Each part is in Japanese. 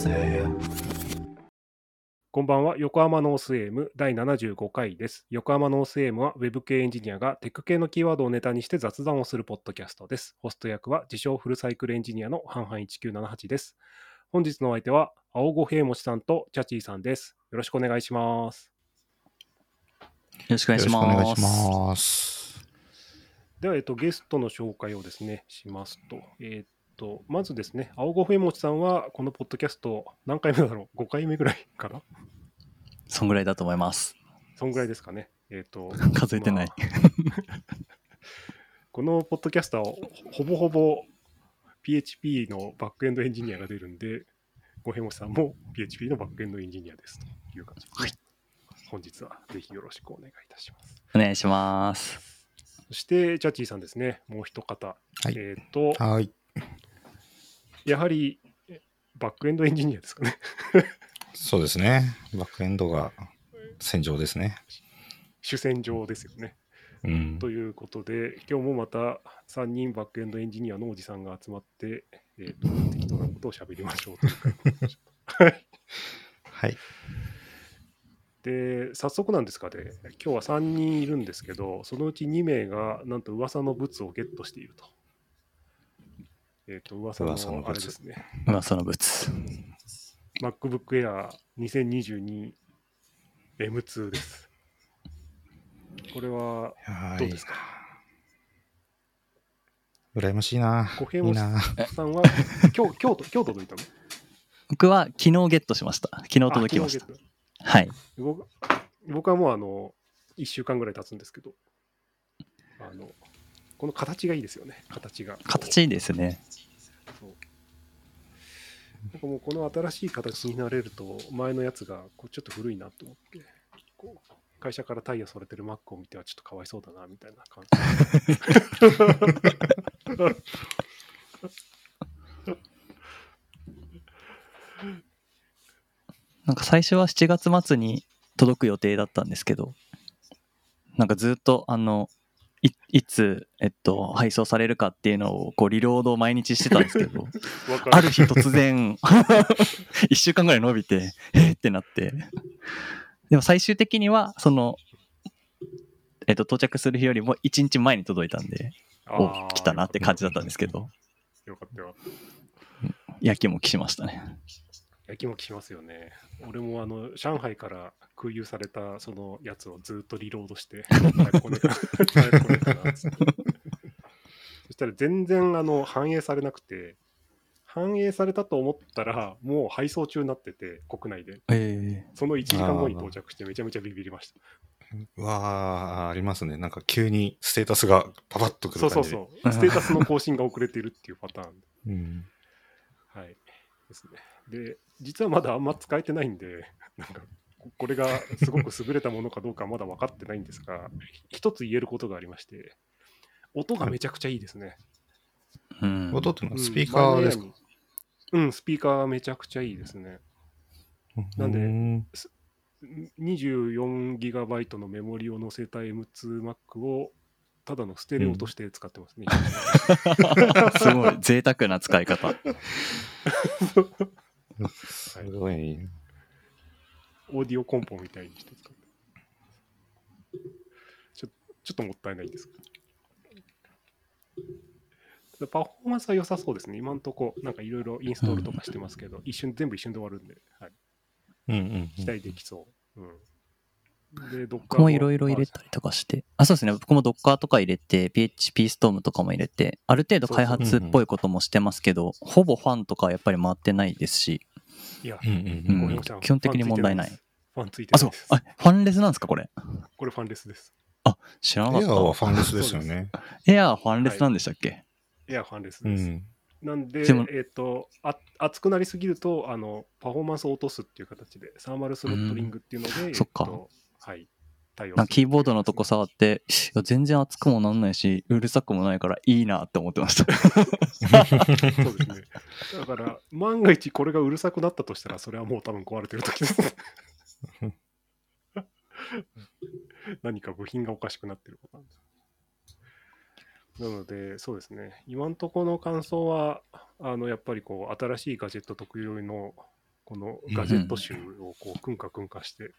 せこんばんは、横浜 North AM 第75回です。横浜 North AM は Web 系エンジニアがテック系のキーワードをネタにして雑談をするポッドキャストです。ホスト役は自称フルサイクルエンジニアの hanhan1978です。本日のお相手は青ごへいもちさんと chatii さんです。よろしくお願いします。よろしくお願いしよろしくお願いします。ます。では、えっと、ゲストの紹介をですね、しますと、えっと、まずですね、青ごへいもちさんはこのポッドキャスト何回目だろう ?5 回目ぐらいかな？そんぐらいだと思います。そんぐらいですかね。えっと、数えてない。まあ このポッドキャスターはほぼほぼ PHP のバックエンドエンジニアが出るんで、ごへもさんも PHP のバックエンドエンジニアですという感じではい本日はぜひよろしくお願いいたします。お願いします。そして、チャッチーさんですね、もう一方。はいえっ、と、はい。やはりえバックエンドエンジニアですかね。そうですね。バックエンドが戦場ですね。主戦場ですよね。うん。ということで、今日もまた3人バックエンドエンジニアのおじさんが集まって、えー、と適当なことを喋りましょうというはい。で、早速なんですかね、今日は3人いるんですけど、そのうち2名がなんと噂のブツをゲットしていると。えっ、と、噂の噂のブツあれですね。噂の物。MacBook Air 2022 M2 です。これははいどうですか？羨ましいな。小平もいいな。さんは 京京都、京都どいたの？僕は昨日ゲットしました。昨日届きましたはい。ト僕僕はもうあの、1週間ぐらい経つんですけど、あの、この形がいいですよね、形が。形いいですね。そうなんかもうこの新しい形になれると、前のやつがこうちょっと古いなと思って、こう会社から貸与されてる Mac を見てはちょっとかわいそうだなみたいな感じ。なんか最初は7月末に届く予定だったんですけど、なんかずっとあの、いいつ、えっと、配送されるかっていうのをこうリロードを毎日してたんですけど、ある日突然、1週間ぐらい伸びて、えーってなって。でも最終的には、その、えっと、到着する日よりも1日前に届いたんで、お来たなって感じだったんですけど、よかったよ。焼きもきしましたね。焼きもきしますよね。俺もあの上海から空輸されたそのやつをずっとリロードして、かなかなそしたら全然あの反映されなくて、反映されたと思ったら、もう配送中になってて、国内で。えその1時間後に到着して、めちゃめちゃビビりました。うわあ、ありますね。なんか急にステータスがパパッとくそうそうる感じで。そう。ステータスの更新が遅れてるっていうパターン。う。ん。はい。ですね。で、実はまだあんま使えてないんで、なんか、ここれがすごく優れたものかどうかはまだ分かってないんですが、一つ言えることがありまして、音がめちゃくちゃいいですね。うん。音っていうのうんはスピーカーですか、前のエアにうん、スピーカーめちゃくちゃいいですね。なんでうん24ギガバイトのメモリを載せた M2Mac をただのステレオとして使ってますね。すごい贅沢な使い方。すごい。オーディオコンポみたいにして使って。ちょちょっともったいないです。パフォーマンスは良さそうですね。今んとこ、なんかいろいろインストールとかしてますけど、一瞬、全部一瞬で終わるんで、はい、うんうん期待できそう。うん。で、どっ僕もいろいろ入れたりとかして。あ、そうですね。僕も Docker とか入れて、PHP ストームとかも入れて、ある程度開発っぽいこともしてますけど、ほぼファンとかはやっぱり回ってないですし、いや、うんうんううん基本的に問題ない。ファンついてあ、そうないです。。あ、ファンレスなんですかこれ？これファンレスです。知らなかっエアーはファンレスですよね。た。エアーファンレスなんでしたっけ、エアファンレスです。うん。なんで、でもえっ、とあ、熱くなりすぎるとあの、パフォーマンスを落とすっていう形で、サーマルスロットリングっていうので、んそっかはい、対応キーボードのとこさ。触って、全然熱くもなんないし、うるさくもないからいいなって思ってました。そうですね。だから、万が一これがうるさくなったとしたら、それはもう多分壊れてる時です。何か部品がおかしくなってることなんです。なので、そうですね。今んところの感想は、あの、やっぱりこう、新しいガジェット特有のこのガジェット集をこう、くんかくんかして、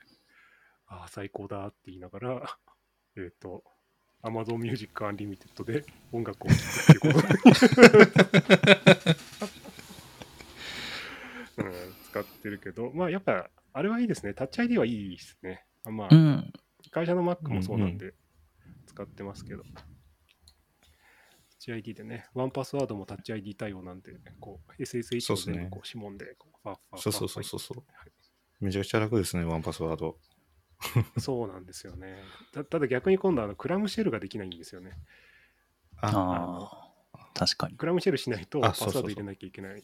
ああ、最高だって言いながら、えっ、と、Amazon Music Unlimited で音楽を聴くっていうこと うん、使ってるけど、まあやっぱ、あれはいいですね。タッチ ID はいいですね。あまあ、うん。会社の Mac もそうなんで、使ってますけど。タッチ ID でね、ワンパスワードもタッチ ID 対応なんで、こう、SSH をそうっすね全部こう指紋でこう、ファッファッファッそうそうそうそうそうはいめちゃくちゃ楽ですね、ワンパスワード。そうなんですよね。たただ逆に今度あの、クラムシェルができないんですよね。あ、ああ、確かに。クラムシェルしないとあパスワード入れなきゃいけない。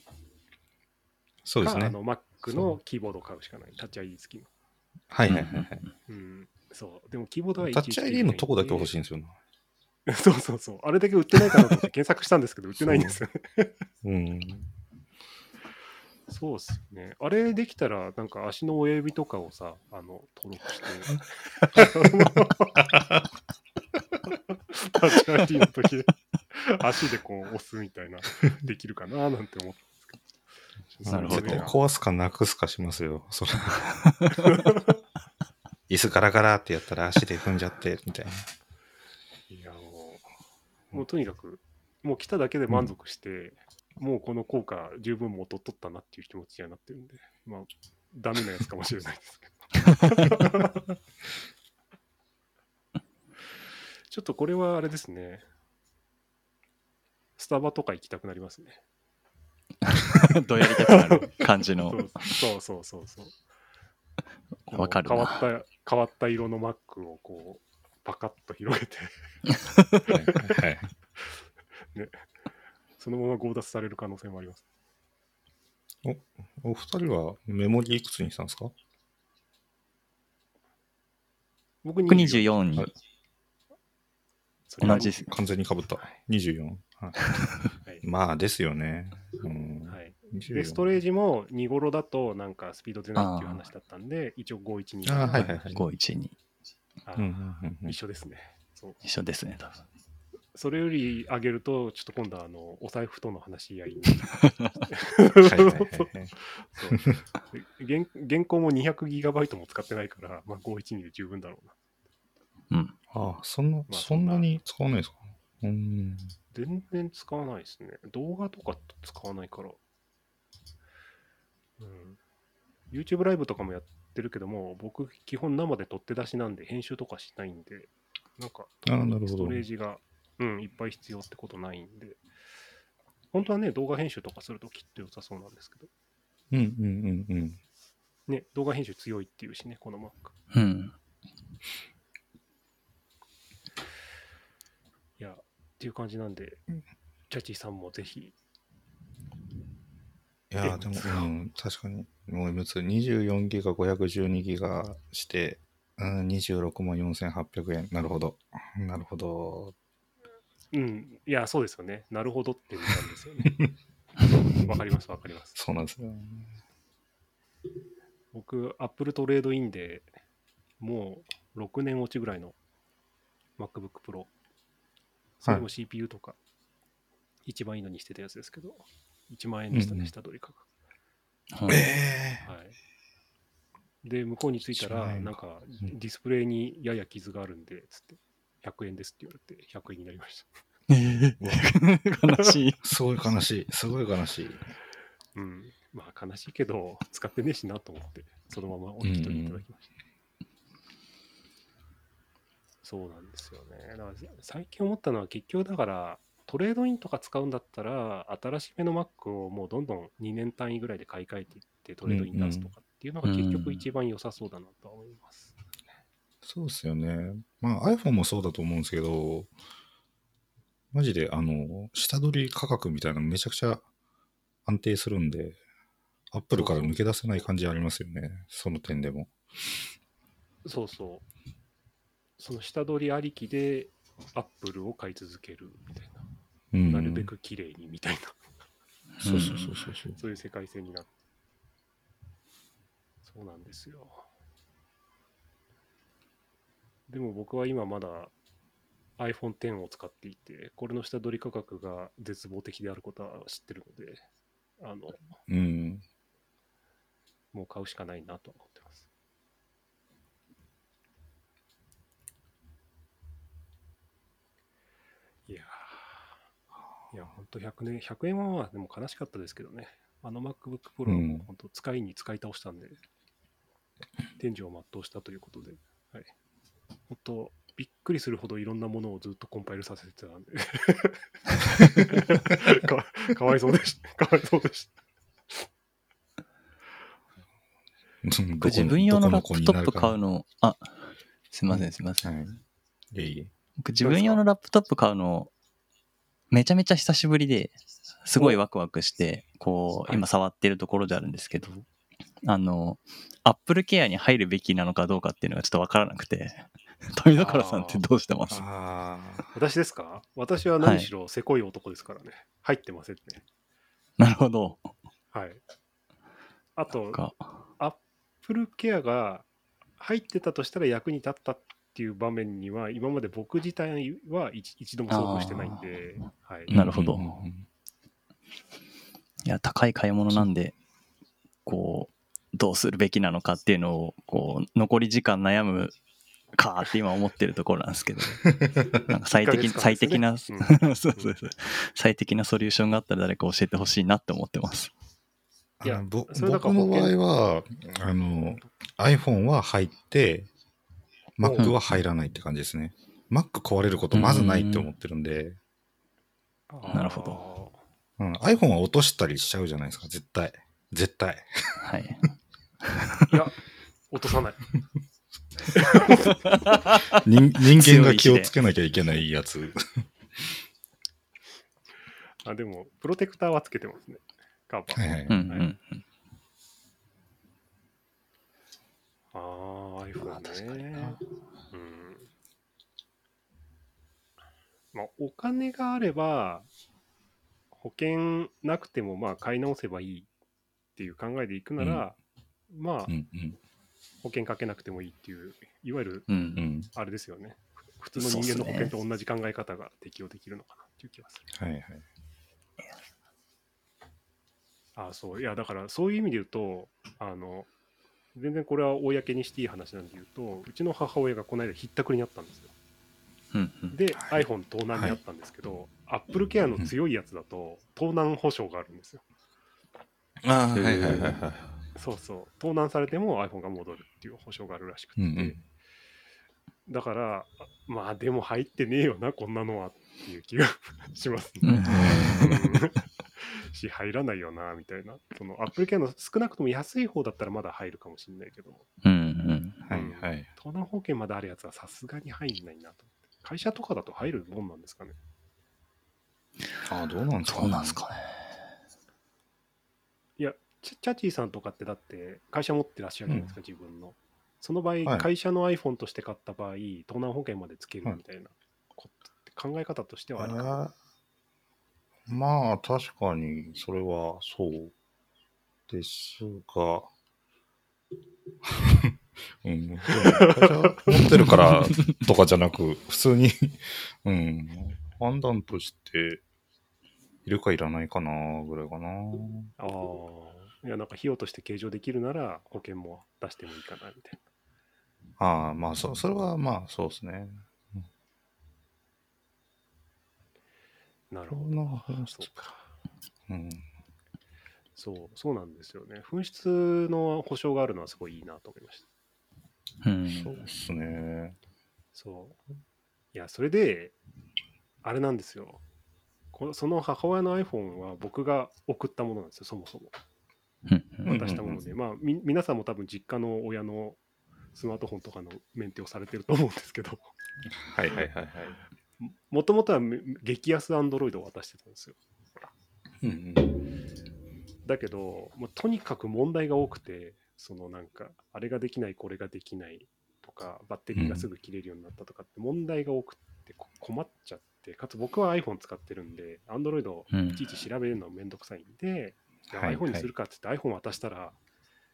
そうですねかあ。の Mac のキーボードを買うしかない。タッチ ID 付きの。はいはいはいはい。うん。そう。でもキーボードはタッチ ID のとこだけ欲しいんですよね。い。そうそうそう。あれだけ売ってないかなと思って検索したんですけど、売ってないんですよね。うん。そうっすね。あれできたら、なんか足の親指とかをさ、あの、登録して。タッチの時、足でこう押すみたいな、できるかななんて思ったんですけど。なるほど壊すかなくすかしますよ、それ。椅子ガラガラってやったら足で踏んじゃって、みたいな。いや、もう、もうとにかく、もう来ただけで満足して、もうこの効果十分元を取ったなっていう気持ちにはなってるんで、まあ、ダメなやつかもしれないですけど。ちょっとこれはあれですね。スタバとか行きたくなりますね。どうやりたくなる感じの。そうそうそうそう。わかるな変わった、変わった色の Mac をこう、パカッと広げて、はいはいそのまま強奪される可能性もあります。お二人はメモリいくつにしたんですか？僕僕24に同じです完全にかぶった。24。はいはいまあ、ですよね。うんはい、24で、ストレージも2頃だとなんかスピード出ないっていう話だったんで、一応512あーはいはいはい512。あうんうんうんうん一緒ですね。一緒ですね、多分。それより上げると、ちょっと今度はあのお財布との話し合いに。はいはいはいはい そうで現現行も 200GB も使ってないから、まあ、512で十分だろうな。うん。ああ、そんな、まあそんなに使わないですか？うん。全然使わないですね。動画とか使わないから。うん。YouTube ライブとかもやってるけども、僕、基本生で撮って出しなんで、編集とかしないんで、なんか、ストレージが、うん、いっぱい必要ってことないんで、本当はね、動画編集とかするときっと良さそうなんですけど、うんうんうんうん。ね、動画編集強いっていうしね、この Mac。うん。いや、っていう感じなんで、チャチさんもぜひ、いやーでも、うん、確かに。もう M2、24ギガ、512ギガして、うん、26万4800円。なるほど。なるほど。うん、いや、そうですよね。なるほどって見たんですよね。わかります、わかります。そうなんですよ。僕、アップルトレードインでもう6年落ちぐらいの MacBook Pro。それも CPU とか、一番いいのにしてたやつですけど、1万円でしたね、下取り価格。うんえはい。で、向こうに着いた1万ら、なんかうんディスプレイにやや傷があるんで、つって、100円ですって言われて、100円になりまし 悲しい。ー、すごい悲しい。すごい悲しい。た。うん。まあ、悲しいけど、使ってねえしなと思って、そのままお引き取りいただきました。そうなんですよね。だから最近思ったのは結局だからトレードインとか使うんだったら新しめの Mac をもうどんどん2年単位ぐらいで買い替えていってトレードイン出すとかっていうのが結局一番良さそうだなとは思います。そうですよね。まあ iPhone もそうだと思うんですけど、マジであの、下取り価格みたいなのめちゃくちゃ安定するんで、Apple から抜け出せない感じありますよね。その点でも。そうそう。その下取りありきで Apple を買い続けるみたいな。うん。なるべく綺麗にみたいな、そうそうそうそうそう。そういう世界線になって。そうなんですよ。でも僕は今まだ iPhone X を使っていて、これの下取り価格が絶望的であることは知ってるので、あの、うん。もう買うしかないなと思ってます。いやーいや、本当100年、100円はまあでも悲しかったですけどね。あの MacBook Pro うんは本当使いに使い倒したんで、天井を全うしたということで、はい。本当、びっくりするほどいろんなものをずっとコンパイルさせてたんで か、かわいそうでした。かわいそうでした。自分用のラップトップ買うの。の、あ、すいませんすいません。はい。いえいえ。僕自分用のラップトップ買うの、めちゃめちゃ久しぶりで、すごいワクワクして、こう、はい今触ってるところであるんですけど、あの、アップルケアに入るべきなのかどうかっていうのがちょっとわからなくて、富所さんってどうしてます？あ私ですか？私は何しろせこい男ですからね。入ってませんね。なるほど。はい。あと、かアップルケアが入ってたとしたら役に立ったっていう場面には、今まで僕自体は一一度も遭遇してないんで、はい。なるほどうんいや、高い買い物なんで、こう、どうするべきなのかっていうのを、こう、残り時間悩むかって今思ってるところなんですけど、なんか最適、1ヶ月間ですね最適な、うん そうそうそう。最適なソリューションがあったら誰か教えてほしいなって思ってます。いや僕の場合は、あの、iPhone は入って、Mac は入らないって感じですね。Mac 壊れることまずないって思ってるんで、なるほどうん、iPhone は落としたりしちゃうじゃないですか、絶対。絶対。はい。いや、落とさない。人人間が気をつけなきゃいけないやつ。あでも、プロテクターはつけてますね。カバー。はいはい。うんうんうん。ああ、iPhone まあ確かにねな。うん。まあ、お金があれば、保険なくてもまあ買い直せばいいっていう考えでいくなら、まあう、んうん保険かけなくてもいいっていう、いわゆるうんう。ん。あれですよね。普通の人間の保険と同じ考え方が適用できるのかなっていう気がする。はいはい。あそういやだからそういう意味で言うとあの全然これは公にしていい話なんで言うとうちの母親がこの間ひったくりにあったんですようんうん。で、はい iPhone 盗難にあったんですけど、Apple Care の強いやつだと盗難保証があるんですよああ、はいはいはいはい。そうそう盗難されても iPhone が戻るっていう保証があるらしくて、うんうんだからまあでも入ってねえよなこんなのはっていう気がしますうんね、し入らないよなみたいなその Apple Care の少なくとも安い方だったらまだ入るかもしれないけどうんうん。はいはい。盗難保険まであるやつはさすがに入んないなと思って。会社とかだと入るもんなんですかね。ああ、どうなんですかどうなんですかね。チャチーさんとかってだって会社持ってらっしゃるじゃないですか、自分の。その場合、はい会社の iPhone として買った場合、盗難保険までつけるみたいなことって考え方としてはあるかな。あーまあ、確かに、それはそうですが、うん、でも会社持ってるからとかじゃなく、普通に、うん、判断として、いるかいらないかな、ぐらいかな。ああ。いや、なんか費用として計上できるなら保険も出してもいいかなみたいああ、まあ、そそれはまあ、そうですね。な。なるほど。話そうか。うん。そう、そうなんですよね。紛失の保証があるのはすごいいいなと思いました。うん。そうですね。そう。いや、それで、あれなんですよ。こその母親の iPhone は僕が送ったものなんですよ、そもそも。うんうん渡したもので。まあ、み皆さんも多分実家の親のスマートフォンとかのメンテをされてると思うんですけど、はいはいはいはい。もともとはめ激安 Android を渡してたんですよ。うんうんだけど、もうとにかく問題が多くて、そのなんか、あれができない、これができないとか、バッテリーがすぐ切れるようになったとかって問題が多くてこ困っちゃって、かつ僕は iPhone 使ってるんで、Android いちいち調べるのめんどくさいんで、じゃあはい iPhone にするかって言って iPhone 渡したら、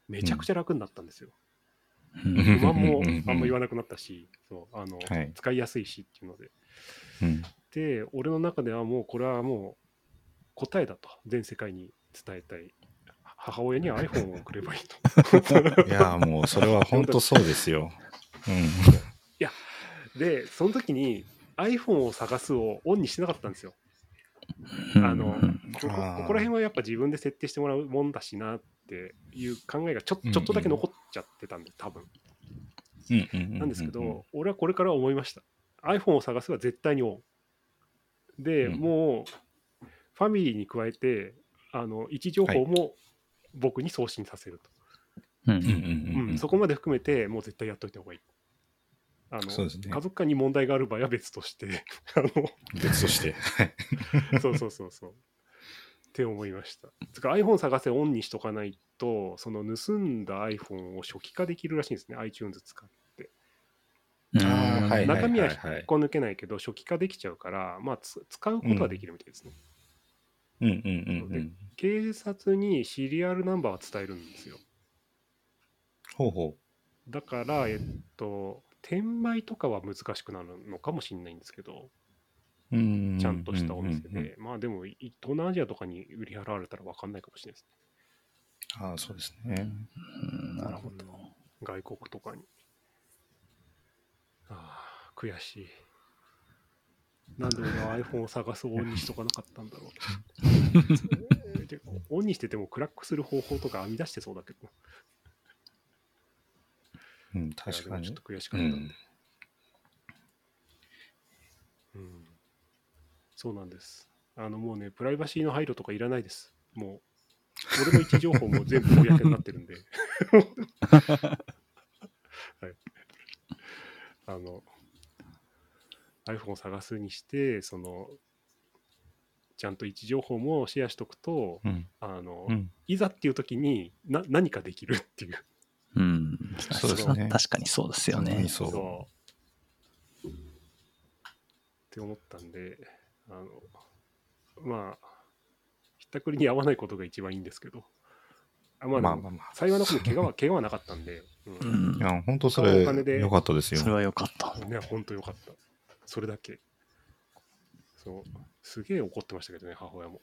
めちゃくちゃ楽になったんですよ。不満もあんま言わなくなったし、そうあのはい使いやすいしっていうので。うんで、俺の中ではもうこれはもう答えだと、全世界に伝えたい。母親に iPhone を送ればいいと。いや、もうそれは本当そうですよ。うん。で、その時に iPhone を探すをオンにしてなかったんですよ。うんあのうんここら辺はやっぱ自分で設定してもらうもんだしなっていう考えがちょちょっとだけ残っちゃってたんで、多分。うんなんですけど、俺はこれから思いました。iPhone を探すは絶対にオン。で、うんもう、ファミリーに加えて、あの位置情報も僕に送信させると。そこまで含めて、もう絶対やっといた方がいい。あのそうですね家族間に問題がある場合は別として、あの別として。は いそうそうそうそう。って思いました。つか iPhone 探せオンにしとかないと、その盗んだ iPhone を初期化できるらしいんですね、iTunes 使って。うんあーはい中身ははいはい引っこ抜けないけど、初期化できちゃうから、まあ、つ使うことはできるみたいですね。うんうんうんうん。警察にシリアルナンバーは伝えるんですよ。ほうほだから、えっと、転売とかは難しくなるのかもしれないんですけど、ちゃんとしたお店で、まあでも、い東南アジアとかに売り払われたら分かんないかもしれないですね。ああ、そうですね。うんなるほど。外国とかに。ああ、悔しい。なんで俺は iPhone を探すオンにしとかなかったんだろう。でオンにしててもクラックする方法とか編み出してそうだけど。うん、確かにちょっと。悔しかった。うん。うんそうなんです。あのもうね、プライバシーの配慮とかいらないです。もう、俺の位置情報も全部公になってるんで。はい。あの、iPhone を探すにして、その、ちゃんと位置情報もシェアしとくと、うん。あの、うん。いざっていう時にな何かできるっていう。うん。そうですね確かにそうですよね。そう。って思ったんで、あの、まあ、ひったくりに合わないことが一番いいんですけど、あまあ、まあまあまあ。幸いなことに怪我は怪我はなかったんで、うんうんい。や、本当そおれ金で良かったですよ。それは良かった。ね、本当よかった。それだけ。そう、すげえ怒ってましたけどね、母親も。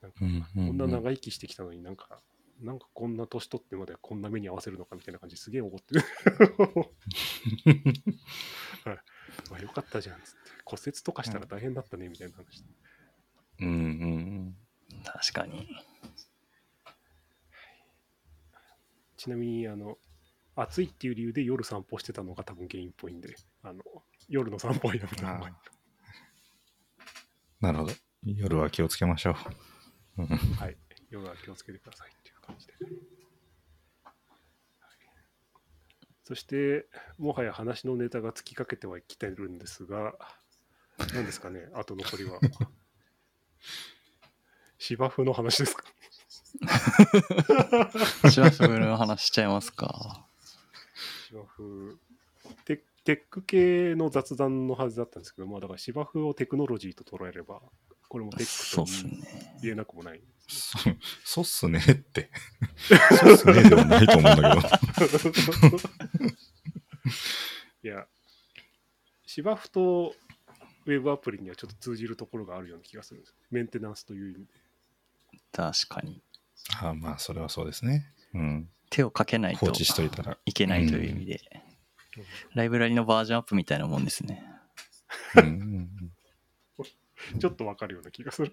なんかうんうんうんこんな長生きしてきたのになんか、なんかこんな年取ってまでこんな目に合わせるのかみたいな感じですげえ怒ってる。はい。まあよかったじゃんっつって。骨折とかしたら大変だったねみたいな話。うんうん確かに。ちなみに、あの、暑いっていう理由で夜散歩してたのが多分原因っぽいんで、あの、夜の散歩はやめうん。た方がいい。なるほど。夜は気をつけましょう。うんはい。夜は気をつけてください感じで。はいそして、もはや話のネタが尽きかけてはきてるんですが、何ですかね、あと残りは。芝生の話ですか？シワフの話しちゃいますか。芝生テ。テック系の雑談のはずだったんですけど、まあだから芝生をテクノロジーと捉えれば、これもテックと。言えなくもない。そそうっすねって。そうっすねではないと思うんだけど。いや、芝生とウェブアプリにはちょっと通じるところがあるような気がするんです。メンテナンスという意味で。確かに。ああまあ、それはそうですね。うん。手をかけないと放置しといたら。いけないという意味で、ライブラリのバージョンアップみたいなもんですね。うんうん ちょっとわかるような気がする。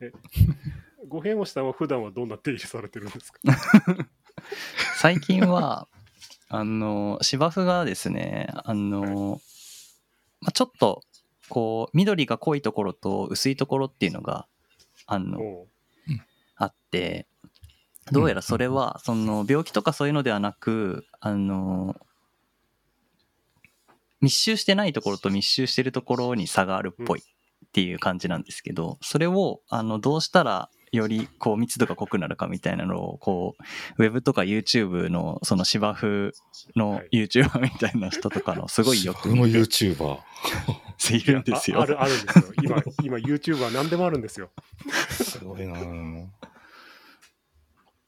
え、五平星さんは普段はどんな手入れされてるんですか？最近は、あの、芝生がですね、あの、まあ、ちょっと、こう、緑が濃いところと薄いところっていうのが、あの、あって、どうやらそれは、その、病気とかそういうのではなく、あの、密集してないところと密集してるところに差があるっぽい。っていう感じなんですけど、それを、あの、どうしたら、よりこう密度が濃くなるかみたいなのをこうウェブとか YouTube のその芝生のはい YouTuber みたいな人とかのすごいよく僕の見る YouTuber。いるんですよああ。るあるんですよ。今、今 YouTube は何でもあるんですよ。すごいなぁ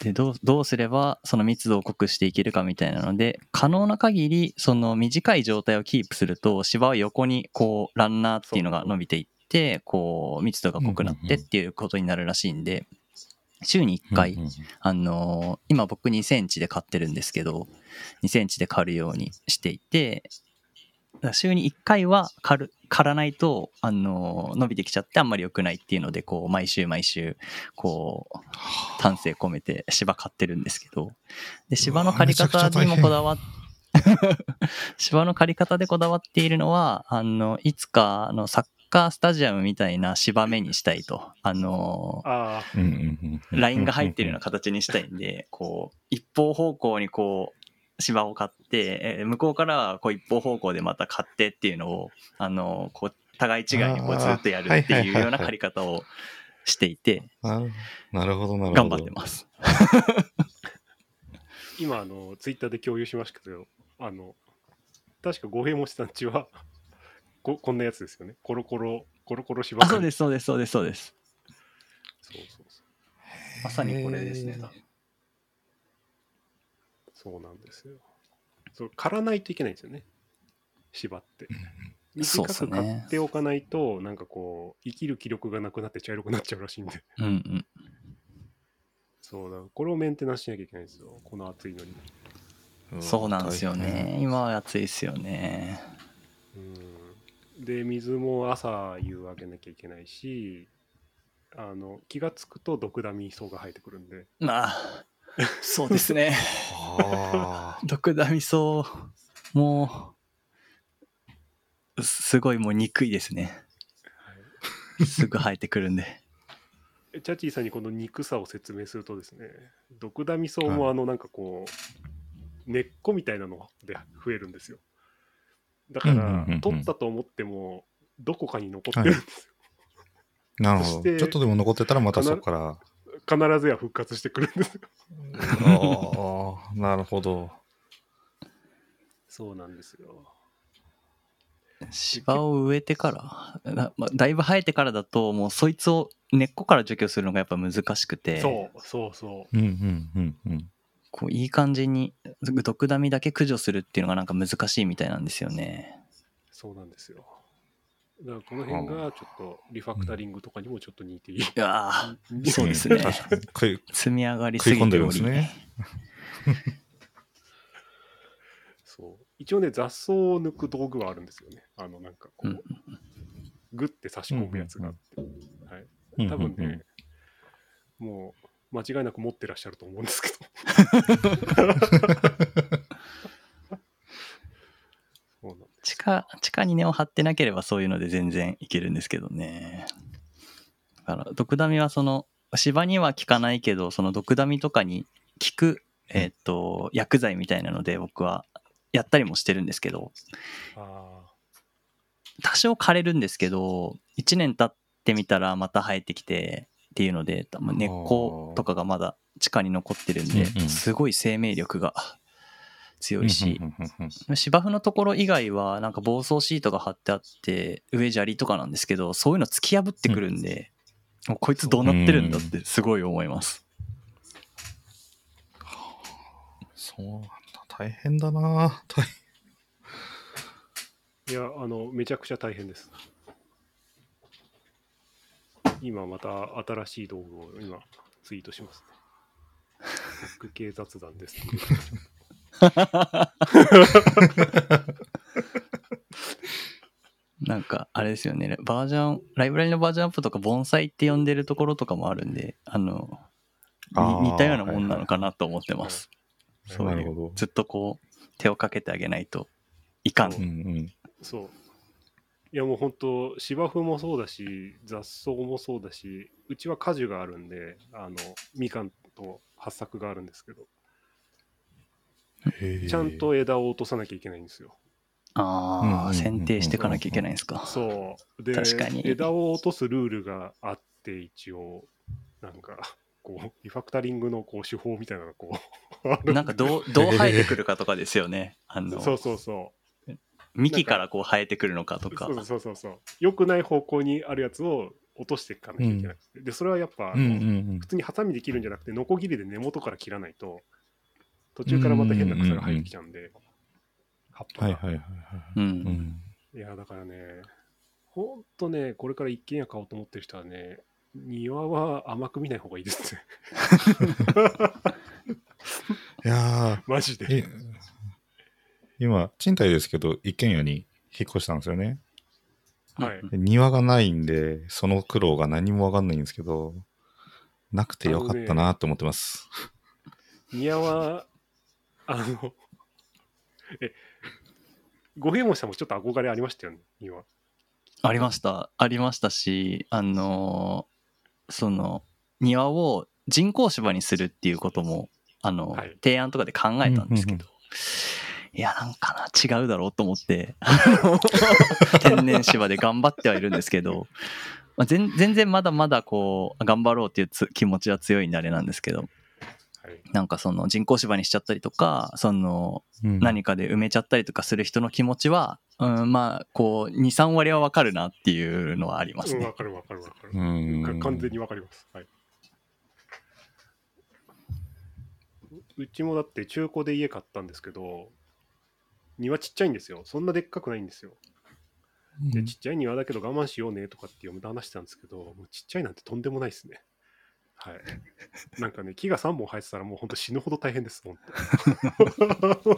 でどうどうすればその密度を濃くしていけるかみたいなので可能な限りその短い状態をキープすると芝は横にこうランナーっていうのが伸びていってこう密度が濃くなってっていうことになるらしいんで週に1回、あのー今僕2センチで買ってるんですけど、2センチで刈るようにしていて、週に1回は刈る刈らないと、あのー伸びてきちゃってあんまり良くないっていうので、こう、毎週毎週、こう、丹精込めて芝刈ってるんですけど、で、芝の刈り方にもこだわっ 芝の刈り方でこだわっているのは、あの、いつか、あの、サッカースタジアムみたいな芝目にしたいと。あのーラインが入ってるような形にしたいんで、こう、一方方向にこう、芝を買って、えー向こうからはこう一方方向でまた買ってっていうのを、あの、こう、互い違いにこうずっとやるってはいうような借り方をしていて、あなるほど、なるほど。頑張ってます。今、あの、ツイッターで共有しましたけど、あの、確か五平もちさんちはこ、こんなやつですよね。コロコロ、コロコロ芝あ、そうです、そうです、そうです、そうです。そうそうそう。まさにこれですね。そうなんですよ。そう、刈らないといけないんですよね。芝って。そう短く刈っておかないと、なんかこう、生きる気力がなくなって茶色くなっちゃうらしいんで。うんうん。そうだ、これをメンテナンスしなきゃいけないんですよ。この暑いのに。そうなんですよね。今は暑いですよね。うん。で、水も朝夕あげなきゃいけないし、あの、気がつくと毒ダミソが生えてくるんで。まあ、そうですね。あ毒ダミソもう、すごいもう憎いですね。すぐ生えてくるんで。えチャチーさんにこの憎さを説明するとですね、毒ダミソウもあのなんかこう、根っこみたいなので増えるんですよ。だから取ったと思っても、どこかに残ってるんですよ。あ、なるほど。ちょっとでも残ってたらまたそこから。必ずや復活してくるんですよ。ああ、なるほど。そうなんですよ。芝を植えてから、なまあ、だいぶ生えてからだと、もうそいつを根っこから除去するのがやっぱ難しくて、そうそうそう。うんうんうんうん。こういい感じに毒ダミだけ駆除するっていうのがなんか難しいみたいなんですよね。そうなんですよ。だからこの辺がちょっとリファクタリングとかにもちょっと似ている。いやーそうですんね確かに食い積み上がりす食い込んでぎており、るんですね。そう。一応ね、雑草を抜く道具はあるんですよね。あの、なんかこうグッて差し込むやつがあって。はい。うん多分ね、うんうんもう間違いなく持ってらっしゃると思うんですけど。そうなんです地下地下に根を張ってなければそういうので全然いけるんですけどね。だから毒ダミはその芝には効かないけどその毒ダミとかに効く、えっと薬剤みたいなので僕はやったりもしてるんですけどあ多少枯れるんですけど1年経ってみたらまた生えてきてっていうので多分根っことかがまだ地下に残ってるんですごい生命力が 強いし芝生のところ以外はなんか防草シートが貼ってあって上砂利とかなんですけどそういうの突き破ってくるんで、もうこいつどうなってるんだってすごい思います。そうなんだ。大変だな。大あ。いや、あの、めちゃくちゃ大変です。今また新しい道具を今ツイートしますね。僕系雑談です。なんかあれですよねバージョンライブラリのバージョンアップとか盆栽って呼んでるところとかもあるんであのあ似たようなもんなのかなと思ってます。はいそういうなるほどずっとこう手をかけてあげないといかん。うんうん。そう。いやもう本当芝生もそうだし、雑草もそうだし、うちは果樹があるんで、あの、みかんと八作があるんですけど、ちゃんと枝を落とさなきゃいけないんですよ。ああ剪定していかなきゃいけないんですか。そう。で、確かに枝を落とすルールがあって、一応、なんか、こう、リファクタリングのこう手法みたいなのがこう、なんかどうどう生えてくるかとかですよね。あのそうそうそう。幹からこう生えてくるのかとか。そうそうそうそう。良くない方向にあるやつを落としていかなきゃいけなくて。で、それはやっぱ、うんうんうん普通にハサミで切るんじゃなくて、ノコギリで根元から切らないと、途中からまた変な草が生えてきちゃうんで、葉っぱが。はいはいはいはい。う。うんん。いや、だからね、ほんとね、これから一軒家買おうと思ってる人はね、庭は甘く見ない方がいいですね。いやマジで。今、賃貸ですけど、一軒家に引っ越したんですよね。はい庭がないんで、その苦労が何もわかんないんですけど、なくてよかったなって思ってます。庭は、あの、え、五平門さんもちょっと憧れありましたよね、庭。ありました。ありましたし、あのーその、庭を人工芝にするっていうことも、あの、はい提案とかで考えたんですけうんど、いや、なんかな、違うだろうと思って、あ の天然芝で頑張ってはいるんですけど、まあ、全全然まだまだこう、頑張ろうっていうつ気持ちは強いんであれなんですけど、はい。なんかその人工芝にしちゃったりとか、そのうん何かで埋めちゃったりとかする人の気持ちは、うん、まあ、こう、2、3割はわかるなっていうのはありますうん、ねわ。かるわかるわかる。うんか完全にわかります。はい。ううちもだって中古で家買ったんですけど、庭ちっちゃいんですよ。そんなでっかくないんですよ。で、ちっちゃい庭だけど我慢しようねとかって嫁と話してたんですけど、もうちっちゃいなんてとんでもないですね。はい。なんかね、木が3本生えてたらもう本当死ぬほど大変です、本当。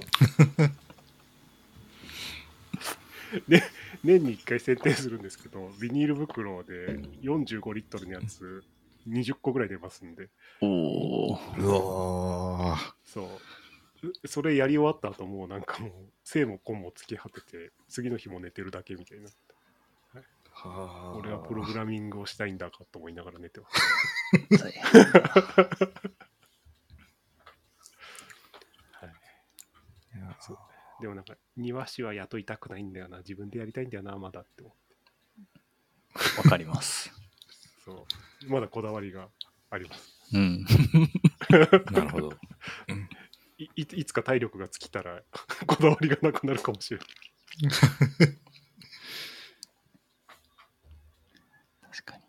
で、年に1回剪定するんですけど、ビニール袋で45リットルのやつ20個ぐらい出ますんで、おおーうわーそう。う それやり終わった後もうなんかもう、生も根も突き果てて、次の日も寝てるだけみたいな。はー俺はプログラミングをしたいんだかと思いながら寝てます。はい、いやそうでもなんか、庭師は雇いたくないんだよな、自分でやりたいんだよな、まだって思って。わかります。そう。まだこだわりがあります。うん。なるほど。いいいつか体力が尽きたら、こだわりがなくなるかもしれない。確かに。